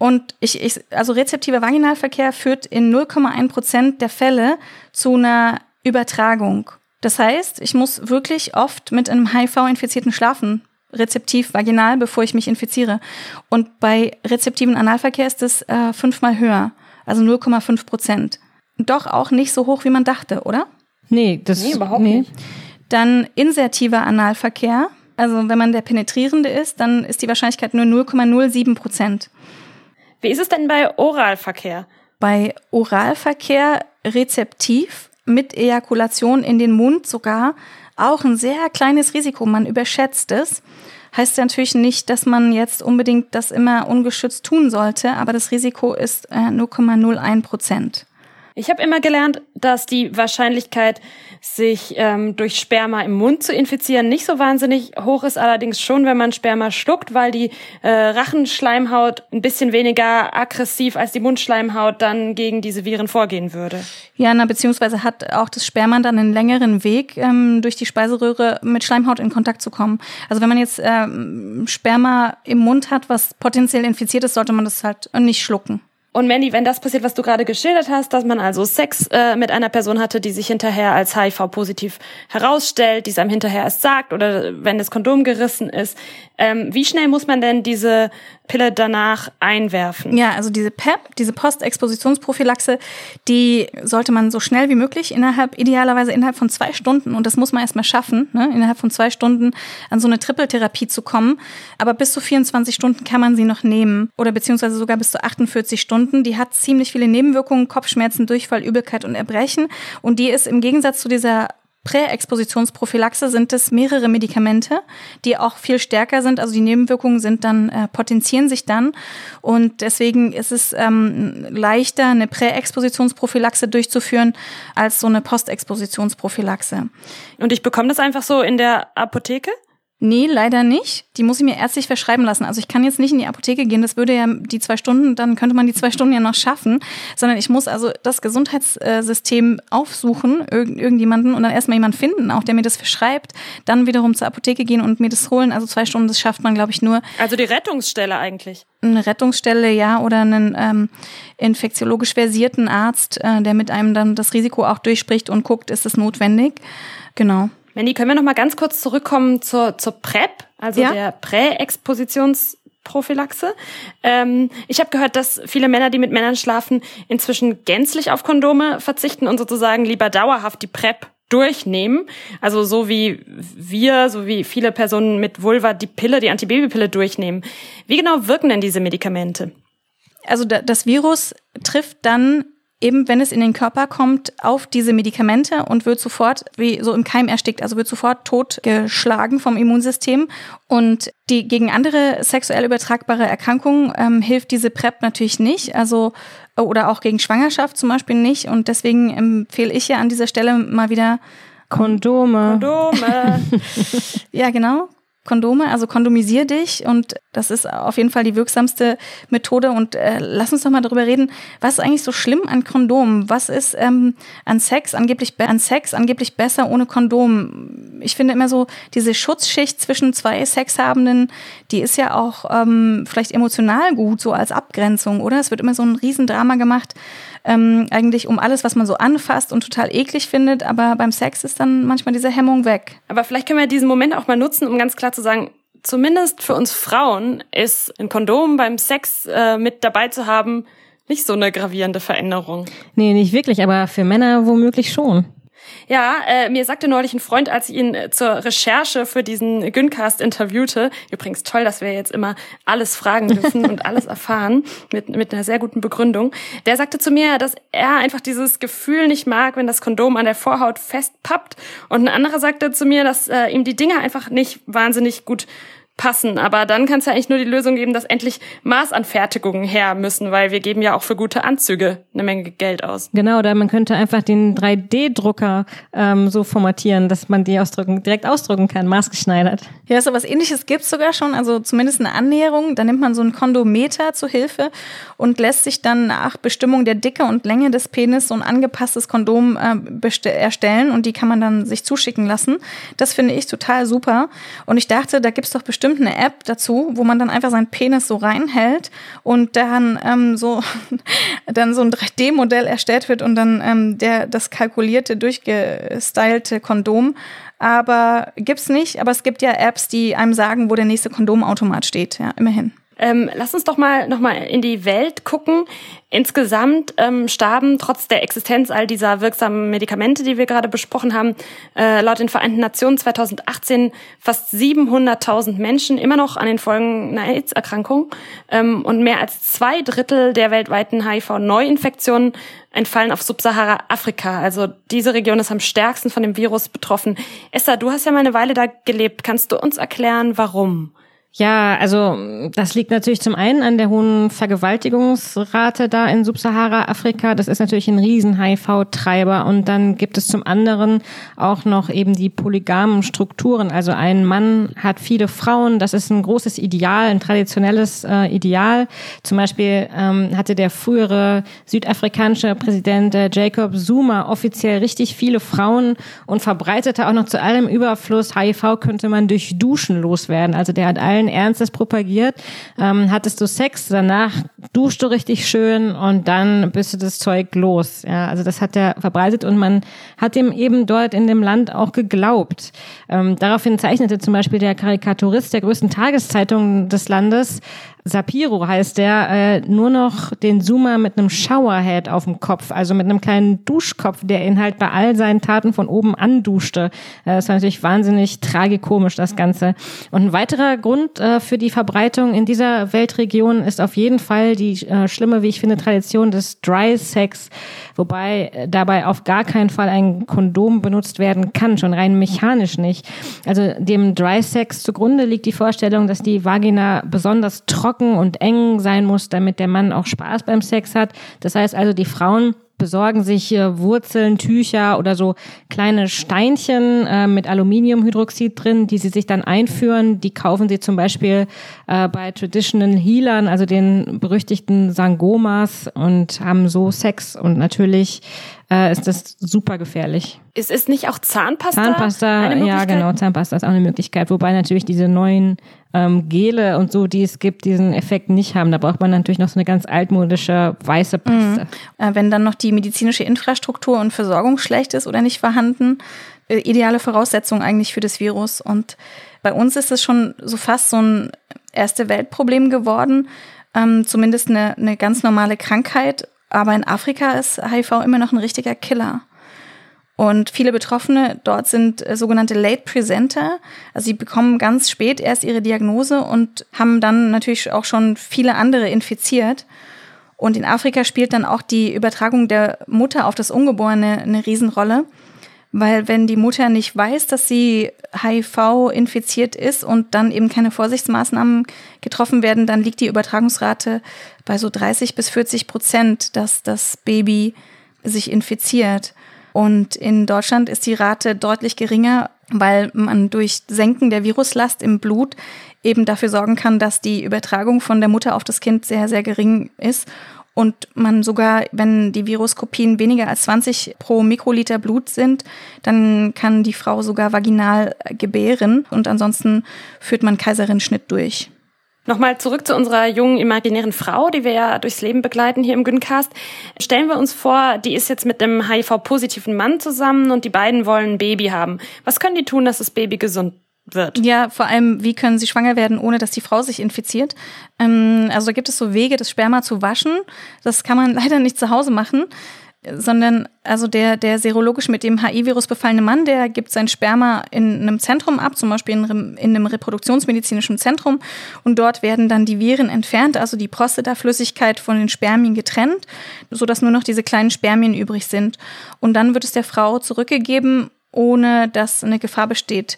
Und ich, ich, also rezeptiver Vaginalverkehr führt in 0,1 Prozent der Fälle zu einer Übertragung. Das heißt, ich muss wirklich oft mit einem HIV-Infizierten schlafen, rezeptiv vaginal, bevor ich mich infiziere. Und bei rezeptiven Analverkehr ist es äh, fünfmal höher, also 0,5 Prozent. Doch auch nicht so hoch, wie man dachte, oder? Nee, das nee, überhaupt nee. nicht. Dann insertiver Analverkehr. Also wenn man der Penetrierende ist, dann ist die Wahrscheinlichkeit nur 0,07 Prozent. Wie ist es denn bei Oralverkehr? Bei Oralverkehr rezeptiv mit Ejakulation in den Mund sogar auch ein sehr kleines Risiko. Man überschätzt es. Heißt natürlich nicht, dass man jetzt unbedingt das immer ungeschützt tun sollte, aber das Risiko ist äh, 0,01 Prozent. Ich habe immer gelernt, dass die Wahrscheinlichkeit, sich ähm, durch Sperma im Mund zu infizieren, nicht so wahnsinnig hoch ist, allerdings schon, wenn man Sperma schluckt, weil die äh, Rachenschleimhaut ein bisschen weniger aggressiv als die Mundschleimhaut dann gegen diese Viren vorgehen würde. Ja, na, beziehungsweise hat auch das Sperma dann einen längeren Weg, ähm, durch die Speiseröhre mit Schleimhaut in Kontakt zu kommen. Also wenn man jetzt ähm, Sperma im Mund hat, was potenziell infiziert ist, sollte man das halt nicht schlucken. Und Mandy, wenn das passiert, was du gerade geschildert hast, dass man also Sex äh, mit einer Person hatte, die sich hinterher als HIV-positiv herausstellt, die es einem hinterher erst sagt oder wenn das Kondom gerissen ist, ähm, wie schnell muss man denn diese Pille danach einwerfen? Ja, also diese PEP, diese Postexpositionsprophylaxe, die sollte man so schnell wie möglich innerhalb, idealerweise innerhalb von zwei Stunden, und das muss man erstmal schaffen, ne, innerhalb von zwei Stunden an so eine Trippeltherapie zu kommen. Aber bis zu 24 Stunden kann man sie noch nehmen oder beziehungsweise sogar bis zu 48 Stunden. Die hat ziemlich viele Nebenwirkungen, Kopfschmerzen, Durchfall, Übelkeit und Erbrechen. Und die ist im Gegensatz zu dieser Präexpositionsprophylaxe sind es mehrere Medikamente, die auch viel stärker sind. Also die Nebenwirkungen sind dann äh, potenzieren sich dann und deswegen ist es ähm, leichter, eine Präexpositionsprophylaxe durchzuführen als so eine Postexpositionsprophylaxe. Und ich bekomme das einfach so in der Apotheke? Nee, leider nicht. Die muss ich mir ärztlich verschreiben lassen. Also ich kann jetzt nicht in die Apotheke gehen, das würde ja die zwei Stunden, dann könnte man die zwei Stunden ja noch schaffen, sondern ich muss also das Gesundheitssystem aufsuchen, irg irgendjemanden und dann erstmal jemanden finden, auch der mir das verschreibt, dann wiederum zur Apotheke gehen und mir das holen. Also zwei Stunden, das schafft man, glaube ich, nur. Also die Rettungsstelle eigentlich. Eine Rettungsstelle, ja, oder einen ähm, infektiologisch versierten Arzt, äh, der mit einem dann das Risiko auch durchspricht und guckt, ist es notwendig. Genau. Mandy, können wir noch mal ganz kurz zurückkommen zur, zur PrEP, also ja? der Präexpositions Selbstmordprophylaxe. Ähm, ich habe gehört, dass viele Männer, die mit Männern schlafen, inzwischen gänzlich auf Kondome verzichten und sozusagen lieber dauerhaft die PrEP durchnehmen. Also so wie wir, so wie viele Personen mit Vulva die Pille, die Antibabypille durchnehmen. Wie genau wirken denn diese Medikamente? Also das Virus trifft dann eben, wenn es in den Körper kommt, auf diese Medikamente und wird sofort wie so im Keim erstickt, also wird sofort totgeschlagen vom Immunsystem. Und die gegen andere sexuell übertragbare Erkrankungen ähm, hilft diese PrEP natürlich nicht. Also oder auch gegen Schwangerschaft zum Beispiel nicht. Und deswegen empfehle ich ja an dieser Stelle mal wieder Kondome. Kondome. ja, genau. Kondome, also kondomisier dich und das ist auf jeden Fall die wirksamste Methode und äh, lass uns doch mal darüber reden, was ist eigentlich so schlimm an Kondomen? Was ist ähm, an Sex angeblich an Sex angeblich besser ohne Kondom? Ich finde immer so diese Schutzschicht zwischen zwei Sexhabenden, die ist ja auch ähm, vielleicht emotional gut so als Abgrenzung, oder? Es wird immer so ein Riesendrama gemacht ähm, eigentlich um alles, was man so anfasst und total eklig findet, aber beim Sex ist dann manchmal diese Hemmung weg. Aber vielleicht können wir diesen Moment auch mal nutzen, um ganz klar zu sagen, zumindest für uns Frauen ist ein Kondom beim Sex äh, mit dabei zu haben nicht so eine gravierende Veränderung. Nee, nicht wirklich, aber für Männer womöglich schon. Ja, äh, mir sagte neulich ein Freund, als ich ihn äh, zur Recherche für diesen Güncast interviewte, übrigens toll, dass wir jetzt immer alles fragen dürfen und alles erfahren, mit, mit einer sehr guten Begründung, der sagte zu mir, dass er einfach dieses Gefühl nicht mag, wenn das Kondom an der Vorhaut festpappt. Und ein anderer sagte zu mir, dass äh, ihm die Dinge einfach nicht wahnsinnig gut passen. Aber dann kann es ja eigentlich nur die Lösung geben, dass endlich Maßanfertigungen her müssen, weil wir geben ja auch für gute Anzüge eine Menge Geld aus. Genau, oder man könnte einfach den 3D-Drucker ähm, so formatieren, dass man die ausdrücken, direkt ausdrucken kann, maßgeschneidert. Ja, so was ähnliches gibt's sogar schon, also zumindest eine Annäherung. Da nimmt man so ein Kondometer zu Hilfe und lässt sich dann nach Bestimmung der Dicke und Länge des Penis so ein angepasstes Kondom äh, erstellen und die kann man dann sich zuschicken lassen. Das finde ich total super. Und ich dachte, da gibt's doch bestimmt bestimmt eine App dazu, wo man dann einfach seinen Penis so reinhält und dann ähm, so dann so ein 3D-Modell erstellt wird und dann ähm, der das kalkulierte, durchgestylte Kondom. Aber gibt's nicht, aber es gibt ja Apps, die einem sagen, wo der nächste Kondomautomat steht, ja, immerhin. Ähm, lass uns doch mal noch mal in die Welt gucken. Insgesamt ähm, starben trotz der Existenz all dieser wirksamen Medikamente, die wir gerade besprochen haben, äh, laut den Vereinten Nationen 2018 fast 700.000 Menschen immer noch an den Folgen einer AIDS-Erkrankung ähm, und mehr als zwei Drittel der weltweiten HIV-Neuinfektionen entfallen auf Subsahara-Afrika. Also diese Region ist am stärksten von dem Virus betroffen. Esther, du hast ja mal eine Weile da gelebt. Kannst du uns erklären, warum? Ja, also das liegt natürlich zum einen an der hohen Vergewaltigungsrate da in Subsahara-Afrika. Das ist natürlich ein riesen HIV-Treiber. Und dann gibt es zum anderen auch noch eben die polygamen Strukturen. Also ein Mann hat viele Frauen. Das ist ein großes Ideal, ein traditionelles äh, Ideal. Zum Beispiel ähm, hatte der frühere südafrikanische Präsident äh, Jacob Zuma offiziell richtig viele Frauen und verbreitete auch noch zu allem Überfluss HIV könnte man durch Duschen loswerden. Also der hat allen allen Ernstes propagiert. Ähm, hattest du Sex, danach duschst du richtig schön und dann bist du das Zeug los. Ja, also das hat er verbreitet und man hat ihm eben dort in dem Land auch geglaubt. Ähm, daraufhin zeichnete zum Beispiel der Karikaturist der größten Tageszeitung des Landes Sapiro heißt der, äh, nur noch den Zoomer mit einem Showerhead auf dem Kopf, also mit einem kleinen Duschkopf, der ihn halt bei all seinen Taten von oben anduschte. Äh, das war natürlich wahnsinnig tragikomisch, das Ganze. Und ein weiterer Grund äh, für die Verbreitung in dieser Weltregion ist auf jeden Fall die äh, schlimme, wie ich finde, Tradition des Dry Sex, wobei äh, dabei auf gar keinen Fall ein Kondom benutzt werden kann, schon rein mechanisch nicht. Also dem Dry Sex zugrunde liegt die Vorstellung, dass die Vagina besonders trocken trocken und eng sein muss, damit der Mann auch Spaß beim Sex hat. Das heißt also, die Frauen besorgen sich Wurzeln, Tücher oder so kleine Steinchen äh, mit Aluminiumhydroxid drin, die sie sich dann einführen. Die kaufen sie zum Beispiel äh, bei Traditional Healern, also den berüchtigten Sangomas und haben so Sex und natürlich äh, ist das super gefährlich. Ist es nicht auch Zahnpasta? Zahnpasta, ja genau, Zahnpasta ist auch eine Möglichkeit, wobei natürlich diese neuen ähm, Gele und so, die es gibt, diesen Effekt nicht haben. Da braucht man natürlich noch so eine ganz altmodische weiße Paste. Mhm. Äh, wenn dann noch die medizinische Infrastruktur und Versorgung schlecht ist oder nicht vorhanden, äh, ideale Voraussetzung eigentlich für das Virus. Und bei uns ist es schon so fast so ein erste Weltproblem geworden, ähm, zumindest eine, eine ganz normale Krankheit. Aber in Afrika ist HIV immer noch ein richtiger Killer. Und viele Betroffene dort sind äh, sogenannte Late Presenter. Also sie bekommen ganz spät erst ihre Diagnose und haben dann natürlich auch schon viele andere infiziert. Und in Afrika spielt dann auch die Übertragung der Mutter auf das Ungeborene eine Riesenrolle. Weil wenn die Mutter nicht weiß, dass sie HIV infiziert ist und dann eben keine Vorsichtsmaßnahmen getroffen werden, dann liegt die Übertragungsrate bei so 30 bis 40 Prozent, dass das Baby sich infiziert. Und in Deutschland ist die Rate deutlich geringer, weil man durch Senken der Viruslast im Blut eben dafür sorgen kann, dass die Übertragung von der Mutter auf das Kind sehr, sehr gering ist und man sogar, wenn die Viruskopien weniger als 20 pro Mikroliter Blut sind, dann kann die Frau sogar vaginal gebären und ansonsten führt man Kaiserschnitt durch. Nochmal zurück zu unserer jungen imaginären Frau, die wir ja durchs Leben begleiten hier im Güncast. Stellen wir uns vor, die ist jetzt mit einem HIV-positiven Mann zusammen und die beiden wollen ein Baby haben. Was können die tun, dass das Baby gesund wird. Ja, vor allem, wie können sie schwanger werden, ohne dass die Frau sich infiziert? Ähm, also da gibt es so Wege, das Sperma zu waschen. Das kann man leider nicht zu Hause machen, sondern also der, der serologisch mit dem HIV-Virus befallene Mann, der gibt sein Sperma in einem Zentrum ab, zum Beispiel in, in einem reproduktionsmedizinischen Zentrum. Und dort werden dann die Viren entfernt, also die Prostataflüssigkeit von den Spermien getrennt, sodass nur noch diese kleinen Spermien übrig sind. Und dann wird es der Frau zurückgegeben, ohne dass eine Gefahr besteht.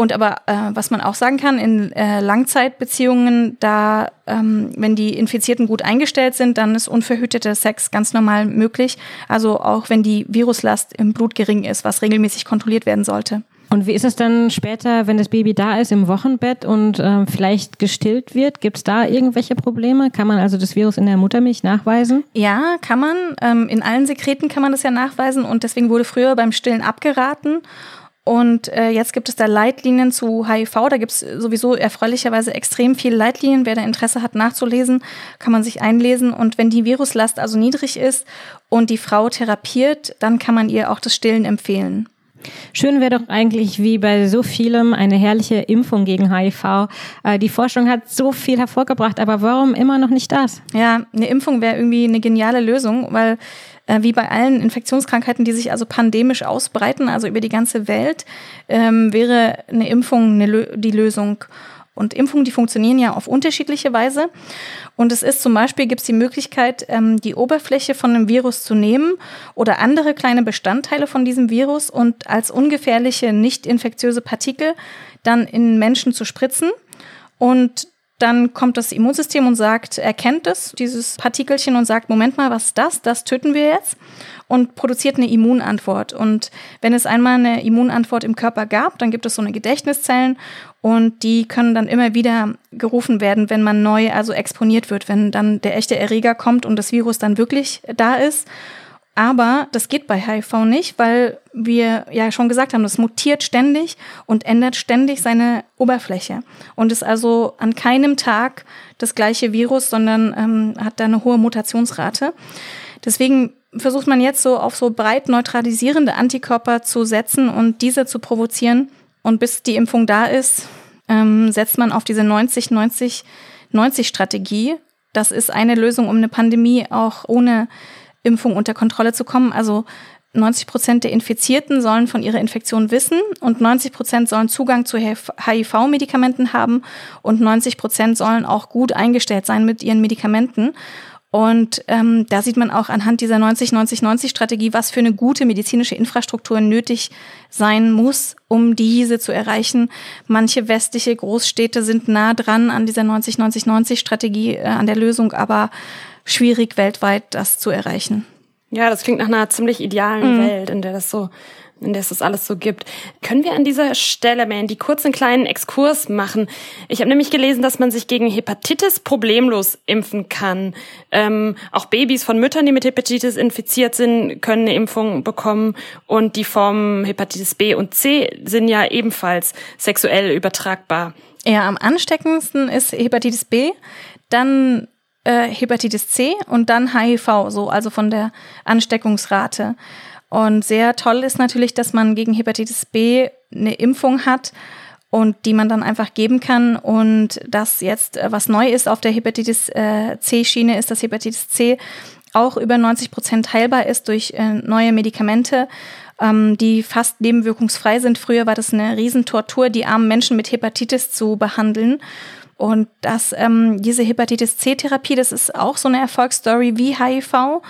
Und aber, äh, was man auch sagen kann, in äh, Langzeitbeziehungen, da, ähm, wenn die Infizierten gut eingestellt sind, dann ist unverhüteter Sex ganz normal möglich. Also auch wenn die Viruslast im Blut gering ist, was regelmäßig kontrolliert werden sollte. Und wie ist es dann später, wenn das Baby da ist im Wochenbett und äh, vielleicht gestillt wird? Gibt es da irgendwelche Probleme? Kann man also das Virus in der Muttermilch nachweisen? Ja, kann man. Ähm, in allen Sekreten kann man das ja nachweisen und deswegen wurde früher beim Stillen abgeraten. Und äh, jetzt gibt es da Leitlinien zu HIV. Da gibt es sowieso erfreulicherweise extrem viele Leitlinien. Wer da Interesse hat, nachzulesen, kann man sich einlesen. Und wenn die Viruslast also niedrig ist und die Frau therapiert, dann kann man ihr auch das Stillen empfehlen. Schön wäre doch eigentlich wie bei so vielem eine herrliche Impfung gegen HIV. Äh, die Forschung hat so viel hervorgebracht, aber warum immer noch nicht das? Ja, eine Impfung wäre irgendwie eine geniale Lösung, weil wie bei allen Infektionskrankheiten, die sich also pandemisch ausbreiten, also über die ganze Welt, ähm, wäre eine Impfung die Lösung. Und Impfungen, die funktionieren ja auf unterschiedliche Weise. Und es ist zum Beispiel, gibt es die Möglichkeit, ähm, die Oberfläche von einem Virus zu nehmen oder andere kleine Bestandteile von diesem Virus und als ungefährliche, nicht infektiöse Partikel dann in Menschen zu spritzen. Und dann kommt das Immunsystem und sagt, erkennt es, dieses Partikelchen und sagt, Moment mal, was ist das? Das töten wir jetzt und produziert eine Immunantwort. Und wenn es einmal eine Immunantwort im Körper gab, dann gibt es so eine Gedächtniszellen und die können dann immer wieder gerufen werden, wenn man neu also exponiert wird, wenn dann der echte Erreger kommt und das Virus dann wirklich da ist. Aber das geht bei HIV nicht, weil wir ja schon gesagt haben, das mutiert ständig und ändert ständig seine Oberfläche und ist also an keinem Tag das gleiche Virus, sondern ähm, hat da eine hohe Mutationsrate. Deswegen versucht man jetzt so auf so breit neutralisierende Antikörper zu setzen und diese zu provozieren. Und bis die Impfung da ist, ähm, setzt man auf diese 90-90-90-Strategie. Das ist eine Lösung, um eine Pandemie auch ohne Impfung unter Kontrolle zu kommen. Also 90 Prozent der Infizierten sollen von ihrer Infektion wissen und 90 Prozent sollen Zugang zu HIV-Medikamenten haben und 90 Prozent sollen auch gut eingestellt sein mit ihren Medikamenten. Und ähm, da sieht man auch anhand dieser 90-90-90-Strategie, was für eine gute medizinische Infrastruktur nötig sein muss, um diese zu erreichen. Manche westliche Großstädte sind nah dran an dieser 90-90-90-Strategie, äh, an der Lösung, aber schwierig weltweit das zu erreichen. Ja, das klingt nach einer ziemlich idealen mhm. Welt, in der das so in der es das alles so gibt. Können wir an dieser Stelle mal die kurzen kleinen Exkurs machen? Ich habe nämlich gelesen, dass man sich gegen Hepatitis problemlos impfen kann. Ähm, auch Babys von Müttern, die mit Hepatitis infiziert sind, können eine Impfung bekommen. Und die Formen Hepatitis B und C sind ja ebenfalls sexuell übertragbar. Ja, am ansteckendsten ist Hepatitis B. Dann äh, Hepatitis C und dann HIV, so also von der Ansteckungsrate. Und sehr toll ist natürlich, dass man gegen Hepatitis B eine Impfung hat und die man dann einfach geben kann. Und das jetzt, äh, was neu ist auf der Hepatitis äh, C-Schiene, ist, dass Hepatitis C auch über 90 Prozent heilbar ist durch äh, neue Medikamente, ähm, die fast nebenwirkungsfrei sind. Früher war das eine Riesentortur, die armen Menschen mit Hepatitis zu behandeln. Und das, ähm, diese Hepatitis C-Therapie, das ist auch so eine Erfolgsstory wie HIV.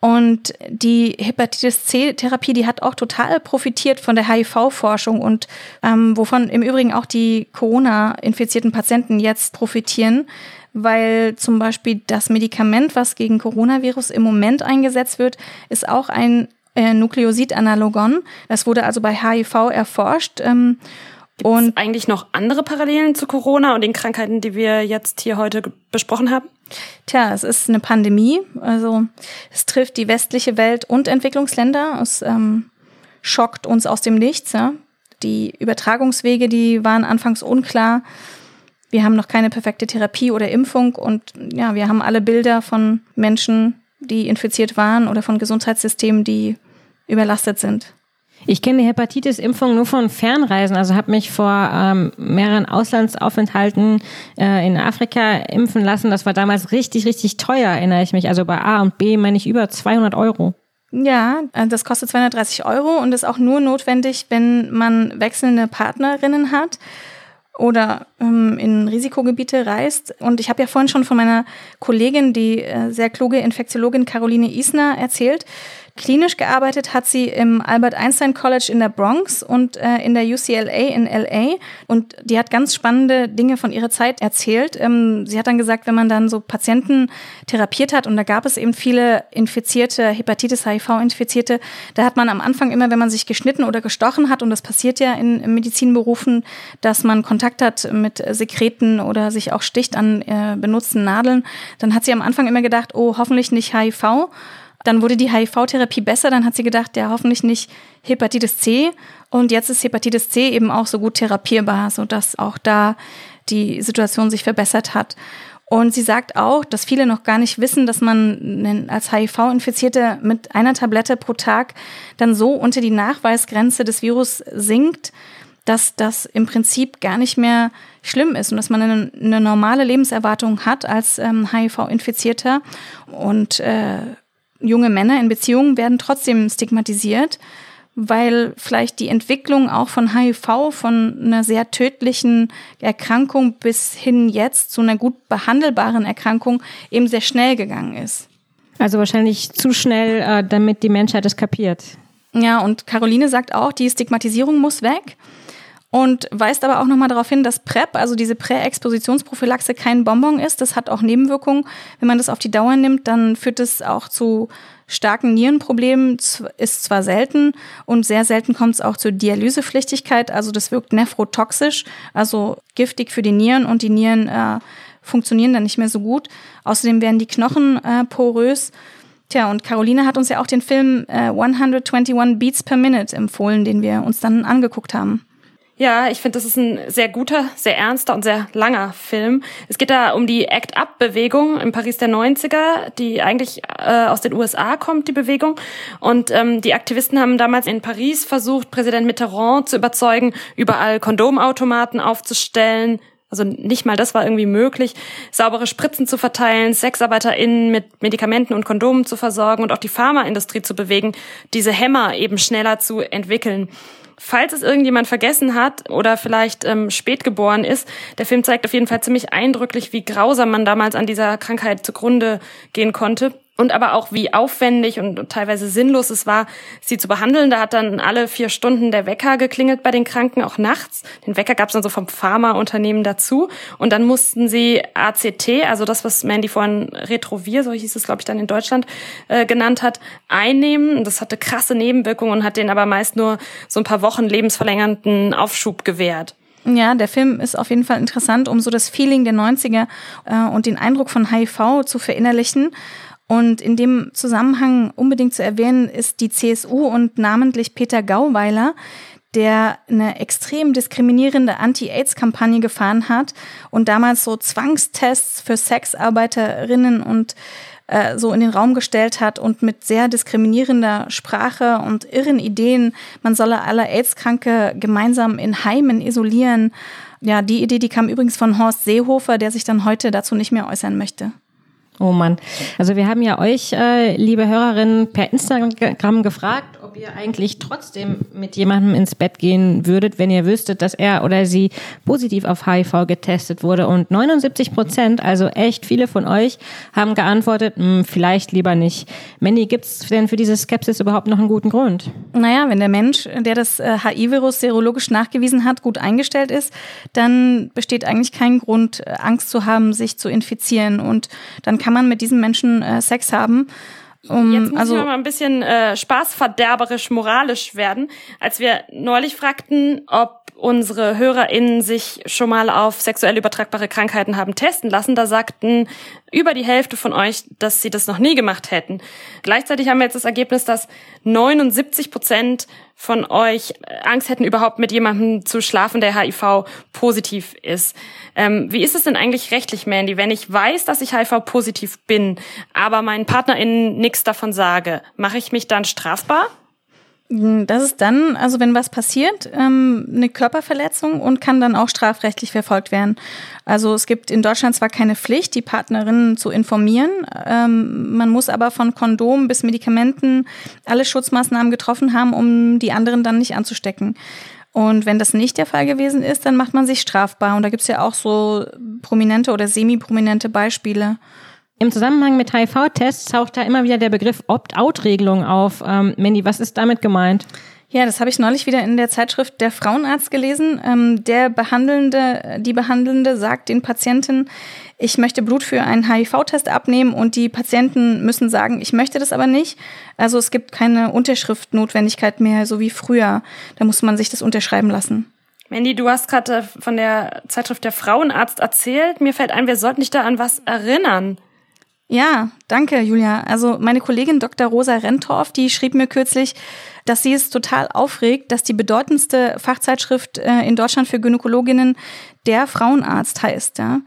Und die Hepatitis C-Therapie, die hat auch total profitiert von der HIV-Forschung und ähm, wovon im Übrigen auch die Corona-infizierten Patienten jetzt profitieren, weil zum Beispiel das Medikament, was gegen Coronavirus im Moment eingesetzt wird, ist auch ein äh, Nukleosid-Analogon. Das wurde also bei HIV erforscht. Ähm, Gibt und eigentlich noch andere Parallelen zu Corona und den Krankheiten, die wir jetzt hier heute besprochen haben? Tja, es ist eine Pandemie. Also es trifft die westliche Welt und Entwicklungsländer. Es ähm, schockt uns aus dem Nichts. Ja? Die Übertragungswege, die waren anfangs unklar. Wir haben noch keine perfekte Therapie oder Impfung und ja, wir haben alle Bilder von Menschen, die infiziert waren oder von Gesundheitssystemen, die überlastet sind. Ich kenne die Hepatitis-Impfung nur von Fernreisen. Also habe mich vor ähm, mehreren Auslandsaufenthalten äh, in Afrika impfen lassen. Das war damals richtig, richtig teuer, erinnere ich mich. Also bei A und B meine ich über 200 Euro. Ja, äh, das kostet 230 Euro und ist auch nur notwendig, wenn man wechselnde Partnerinnen hat oder ähm, in Risikogebiete reist. Und ich habe ja vorhin schon von meiner Kollegin, die äh, sehr kluge Infektiologin Caroline Isner, erzählt. Klinisch gearbeitet hat sie im Albert Einstein College in der Bronx und äh, in der UCLA in LA. Und die hat ganz spannende Dinge von ihrer Zeit erzählt. Ähm, sie hat dann gesagt, wenn man dann so Patienten therapiert hat und da gab es eben viele infizierte, Hepatitis HIV-Infizierte, da hat man am Anfang immer, wenn man sich geschnitten oder gestochen hat, und das passiert ja in, in Medizinberufen, dass man Kontakt hat mit Sekreten oder sich auch sticht an äh, benutzten Nadeln, dann hat sie am Anfang immer gedacht, oh, hoffentlich nicht HIV. Dann wurde die HIV-Therapie besser, dann hat sie gedacht, ja, hoffentlich nicht Hepatitis C. Und jetzt ist Hepatitis C eben auch so gut therapierbar, sodass auch da die Situation sich verbessert hat. Und sie sagt auch, dass viele noch gar nicht wissen, dass man als HIV-Infizierte mit einer Tablette pro Tag dann so unter die Nachweisgrenze des Virus sinkt, dass das im Prinzip gar nicht mehr schlimm ist und dass man eine, eine normale Lebenserwartung hat als ähm, HIV-Infizierter. Und äh, junge Männer in Beziehungen werden trotzdem stigmatisiert, weil vielleicht die Entwicklung auch von HIV, von einer sehr tödlichen Erkrankung bis hin jetzt zu einer gut behandelbaren Erkrankung eben sehr schnell gegangen ist. Also wahrscheinlich zu schnell, äh, damit die Menschheit es kapiert. Ja, und Caroline sagt auch, die Stigmatisierung muss weg und weist aber auch nochmal darauf hin, dass PrEP, also diese Präexpositionsprophylaxe, kein Bonbon ist. Das hat auch Nebenwirkungen. Wenn man das auf die Dauer nimmt, dann führt es auch zu starken Nierenproblemen, ist zwar selten und sehr selten kommt es auch zur Dialysepflichtigkeit, also das wirkt nephrotoxisch, also giftig für die Nieren und die Nieren äh, funktionieren dann nicht mehr so gut. Außerdem werden die Knochen äh, porös. Tja, und Caroline hat uns ja auch den Film äh, 121 Beats per Minute empfohlen, den wir uns dann angeguckt haben. Ja, ich finde, das ist ein sehr guter, sehr ernster und sehr langer Film. Es geht da um die Act-Up-Bewegung in Paris der 90er, die eigentlich äh, aus den USA kommt, die Bewegung. Und ähm, die Aktivisten haben damals in Paris versucht, Präsident Mitterrand zu überzeugen, überall Kondomautomaten aufzustellen, also nicht mal das war irgendwie möglich, saubere Spritzen zu verteilen, SexarbeiterInnen mit Medikamenten und Kondomen zu versorgen und auch die Pharmaindustrie zu bewegen, diese Hämmer eben schneller zu entwickeln. Falls es irgendjemand vergessen hat oder vielleicht ähm, spät geboren ist, der Film zeigt auf jeden Fall ziemlich eindrücklich, wie grausam man damals an dieser Krankheit zugrunde gehen konnte und aber auch wie aufwendig und teilweise sinnlos es war, sie zu behandeln. Da hat dann alle vier Stunden der Wecker geklingelt bei den Kranken, auch nachts. Den Wecker gab es dann so vom Pharmaunternehmen dazu. Und dann mussten sie ACT, also das, was Mandy vorhin Retrovir, so hieß es, glaube ich, dann in Deutschland äh, genannt hat, einnehmen. Das hatte krasse Nebenwirkungen und hat denen aber meist nur so ein paar Wochen lebensverlängernden Aufschub gewährt. Ja, der Film ist auf jeden Fall interessant, um so das Feeling der 90er äh, und den Eindruck von HIV zu verinnerlichen. Und in dem Zusammenhang unbedingt zu erwähnen ist die CSU und namentlich Peter Gauweiler, der eine extrem diskriminierende Anti-AIDS-Kampagne gefahren hat und damals so Zwangstests für Sexarbeiterinnen und äh, so in den Raum gestellt hat und mit sehr diskriminierender Sprache und irren Ideen, man solle alle AIDS-Kranke gemeinsam in Heimen isolieren. Ja, die Idee, die kam übrigens von Horst Seehofer, der sich dann heute dazu nicht mehr äußern möchte. Oh Mann. Also wir haben ja euch, äh, liebe Hörerinnen, per Instagram gefragt, ob ihr eigentlich trotzdem mit jemandem ins Bett gehen würdet, wenn ihr wüsstet, dass er oder sie positiv auf HIV getestet wurde. Und 79 Prozent, also echt viele von euch, haben geantwortet, hm, vielleicht lieber nicht. Mandy, gibt's denn für diese Skepsis überhaupt noch einen guten Grund? Naja, wenn der Mensch, der das äh, HIV-Virus serologisch nachgewiesen hat, gut eingestellt ist, dann besteht eigentlich kein Grund, äh, Angst zu haben, sich zu infizieren. Und dann kann man mit diesen Menschen äh, Sex haben. Um, Jetzt muss also, ich mal ein bisschen äh, spaßverderberisch moralisch werden, als wir neulich fragten, ob unsere HörerInnen sich schon mal auf sexuell übertragbare Krankheiten haben testen lassen. Da sagten über die Hälfte von euch, dass sie das noch nie gemacht hätten. Gleichzeitig haben wir jetzt das Ergebnis, dass 79 Prozent von euch Angst hätten, überhaupt mit jemandem zu schlafen, der HIV positiv ist. Ähm, wie ist es denn eigentlich rechtlich, Mandy, wenn ich weiß, dass ich HIV positiv bin, aber meinen PartnerInnen nichts davon sage? Mache ich mich dann strafbar? Das ist dann, also wenn was passiert, ähm, eine Körperverletzung und kann dann auch strafrechtlich verfolgt werden. Also es gibt in Deutschland zwar keine Pflicht, die Partnerinnen zu informieren, ähm, man muss aber von Kondom bis Medikamenten alle Schutzmaßnahmen getroffen haben, um die anderen dann nicht anzustecken. Und wenn das nicht der Fall gewesen ist, dann macht man sich strafbar. Und da gibt's ja auch so prominente oder semi-prominente Beispiele. Im Zusammenhang mit HIV-Tests taucht da immer wieder der Begriff Opt-out-Regelung auf. Ähm, Mandy, was ist damit gemeint? Ja, das habe ich neulich wieder in der Zeitschrift Der Frauenarzt gelesen. Ähm, der Behandelnde, die Behandelnde sagt den Patienten, ich möchte Blut für einen HIV-Test abnehmen und die Patienten müssen sagen, ich möchte das aber nicht. Also es gibt keine Unterschriftnotwendigkeit mehr, so wie früher. Da muss man sich das unterschreiben lassen. Mandy, du hast gerade von der Zeitschrift Der Frauenarzt erzählt. Mir fällt ein, wir sollten dich da an was erinnern. Ja, danke, Julia. Also meine Kollegin Dr. Rosa Rentorf, die schrieb mir kürzlich, dass sie es total aufregt, dass die bedeutendste Fachzeitschrift äh, in Deutschland für Gynäkologinnen der Frauenarzt heißt. Ja?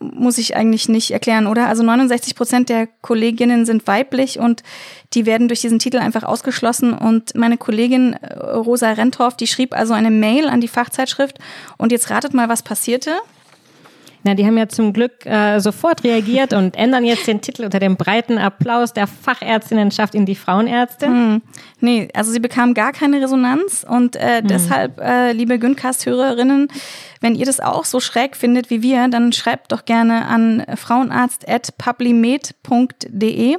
Muss ich eigentlich nicht erklären, oder? Also 69 Prozent der Kolleginnen sind weiblich und die werden durch diesen Titel einfach ausgeschlossen. Und meine Kollegin äh, Rosa Rentorf, die schrieb also eine Mail an die Fachzeitschrift und jetzt ratet mal, was passierte. Na, die haben ja zum Glück äh, sofort reagiert und ändern jetzt den Titel unter dem breiten Applaus der Fachärztinnenschaft in die Frauenärzte. Hm. Nee, also sie bekam gar keine Resonanz und äh, hm. deshalb, äh, liebe Güncast-Hörerinnen, wenn ihr das auch so schräg findet wie wir, dann schreibt doch gerne an frauenarzt.publimed.de.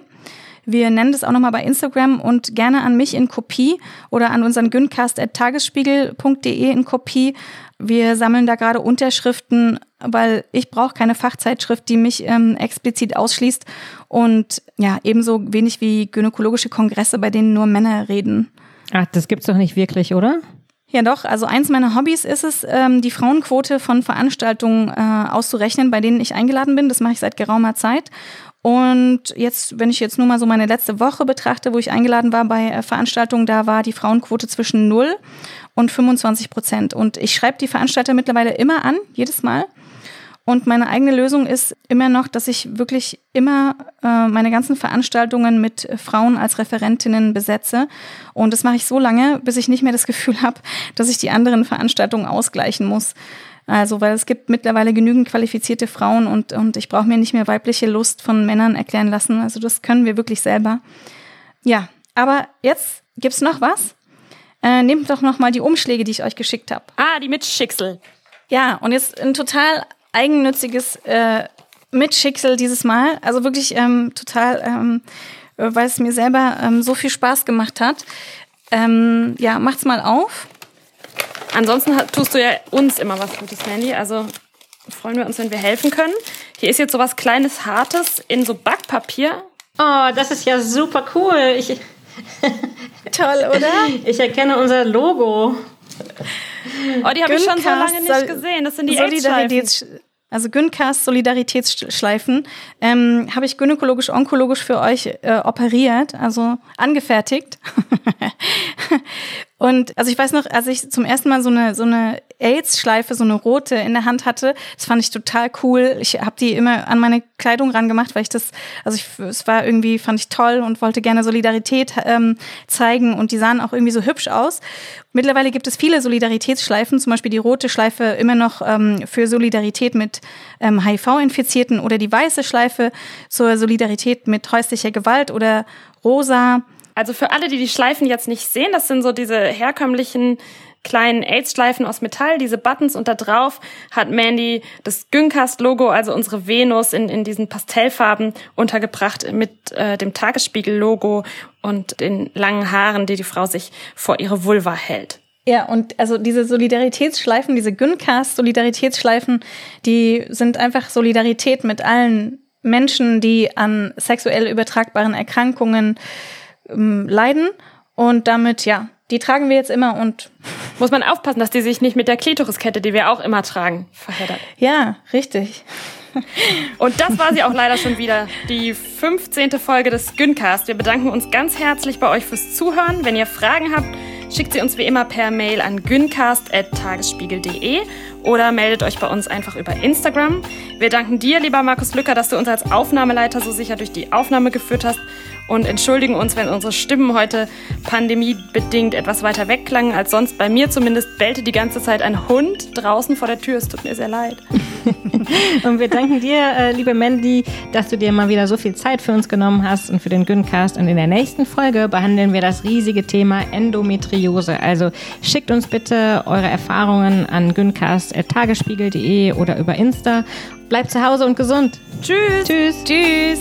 Wir nennen das auch nochmal bei Instagram und gerne an mich in Kopie oder an unseren güncast.tagesspiegel.de in Kopie. Wir sammeln da gerade Unterschriften, weil ich brauche keine Fachzeitschrift, die mich ähm, explizit ausschließt und ja, ebenso wenig wie gynäkologische Kongresse, bei denen nur Männer reden. Ach, das gibt's doch nicht wirklich, oder? Ja, doch. Also eins meiner Hobbys ist es, ähm, die Frauenquote von Veranstaltungen äh, auszurechnen, bei denen ich eingeladen bin. Das mache ich seit geraumer Zeit. Und jetzt, wenn ich jetzt nur mal so meine letzte Woche betrachte, wo ich eingeladen war bei äh, Veranstaltungen, da war die Frauenquote zwischen 0 und 25 Prozent. Und ich schreibe die Veranstalter mittlerweile immer an, jedes Mal. Und meine eigene Lösung ist immer noch, dass ich wirklich immer äh, meine ganzen Veranstaltungen mit Frauen als Referentinnen besetze. Und das mache ich so lange, bis ich nicht mehr das Gefühl habe, dass ich die anderen Veranstaltungen ausgleichen muss. Also, weil es gibt mittlerweile genügend qualifizierte Frauen und, und ich brauche mir nicht mehr weibliche Lust von Männern erklären lassen. Also, das können wir wirklich selber. Ja, aber jetzt gibt's noch was. Äh, nehmt doch noch mal die Umschläge, die ich euch geschickt habe. Ah, die Mitschicksel. Ja, und jetzt ein total eigennütziges äh, Mitschicksel dieses Mal. Also wirklich ähm, total, ähm, weil es mir selber ähm, so viel Spaß gemacht hat. Ähm, ja, macht's mal auf. Ansonsten tust du ja uns immer was Gutes, Mandy. Also freuen wir uns, wenn wir helfen können. Hier ist jetzt so was kleines, hartes in so Backpapier. Oh, das ist ja super cool. Ich Toll, oder? Ich erkenne unser Logo. Oh, die habe ich schon so lange nicht gesehen. Das sind die Solidaritäts also Gyncast Solidaritätsschleifen ähm, habe ich gynäkologisch-onkologisch für euch äh, operiert, also angefertigt. Und also ich weiß noch, als ich zum ersten Mal so eine so eine AIDS-Schleife, so eine rote in der Hand hatte, das fand ich total cool. Ich habe die immer an meine Kleidung rangemacht, weil ich das, also ich, es war irgendwie, fand ich toll und wollte gerne Solidarität ähm, zeigen und die sahen auch irgendwie so hübsch aus. Mittlerweile gibt es viele Solidaritätsschleifen, zum Beispiel die rote Schleife immer noch ähm, für Solidarität mit ähm, HIV-Infizierten oder die weiße Schleife zur Solidarität mit häuslicher Gewalt oder rosa also für alle, die die Schleifen jetzt nicht sehen, das sind so diese herkömmlichen kleinen AIDS-Schleifen aus Metall, diese Buttons und da drauf hat Mandy das Gyncast-Logo, also unsere Venus in, in diesen Pastellfarben untergebracht mit äh, dem Tagesspiegel-Logo und den langen Haaren, die die Frau sich vor ihre Vulva hält. Ja, und also diese Solidaritätsschleifen, diese Gyncast-Solidaritätsschleifen, die sind einfach Solidarität mit allen Menschen, die an sexuell übertragbaren Erkrankungen ähm, leiden. Und damit, ja, die tragen wir jetzt immer und muss man aufpassen, dass die sich nicht mit der Klitoriskette, die wir auch immer tragen, verheddert. Ja, richtig. Und das war sie auch leider schon wieder, die 15. Folge des Gyncast. Wir bedanken uns ganz herzlich bei euch fürs Zuhören. Wenn ihr Fragen habt, schickt sie uns wie immer per Mail an gyncast.tagesspiegel.de oder meldet euch bei uns einfach über Instagram. Wir danken dir, lieber Markus Lücker, dass du uns als Aufnahmeleiter so sicher durch die Aufnahme geführt hast und entschuldigen uns, wenn unsere Stimmen heute pandemiebedingt etwas weiter wegklangen als sonst. Bei mir zumindest bellte die ganze Zeit ein Hund draußen vor der Tür. Es tut mir sehr leid. und wir danken dir, äh, liebe Mandy, dass du dir mal wieder so viel Zeit für uns genommen hast und für den Güncast. Und in der nächsten Folge behandeln wir das riesige Thema Endometriose. Also schickt uns bitte eure Erfahrungen an güncast.tagesspiegel.de oder über Insta. Bleibt zu Hause und gesund. Tschüss. Tschüss. Tschüss.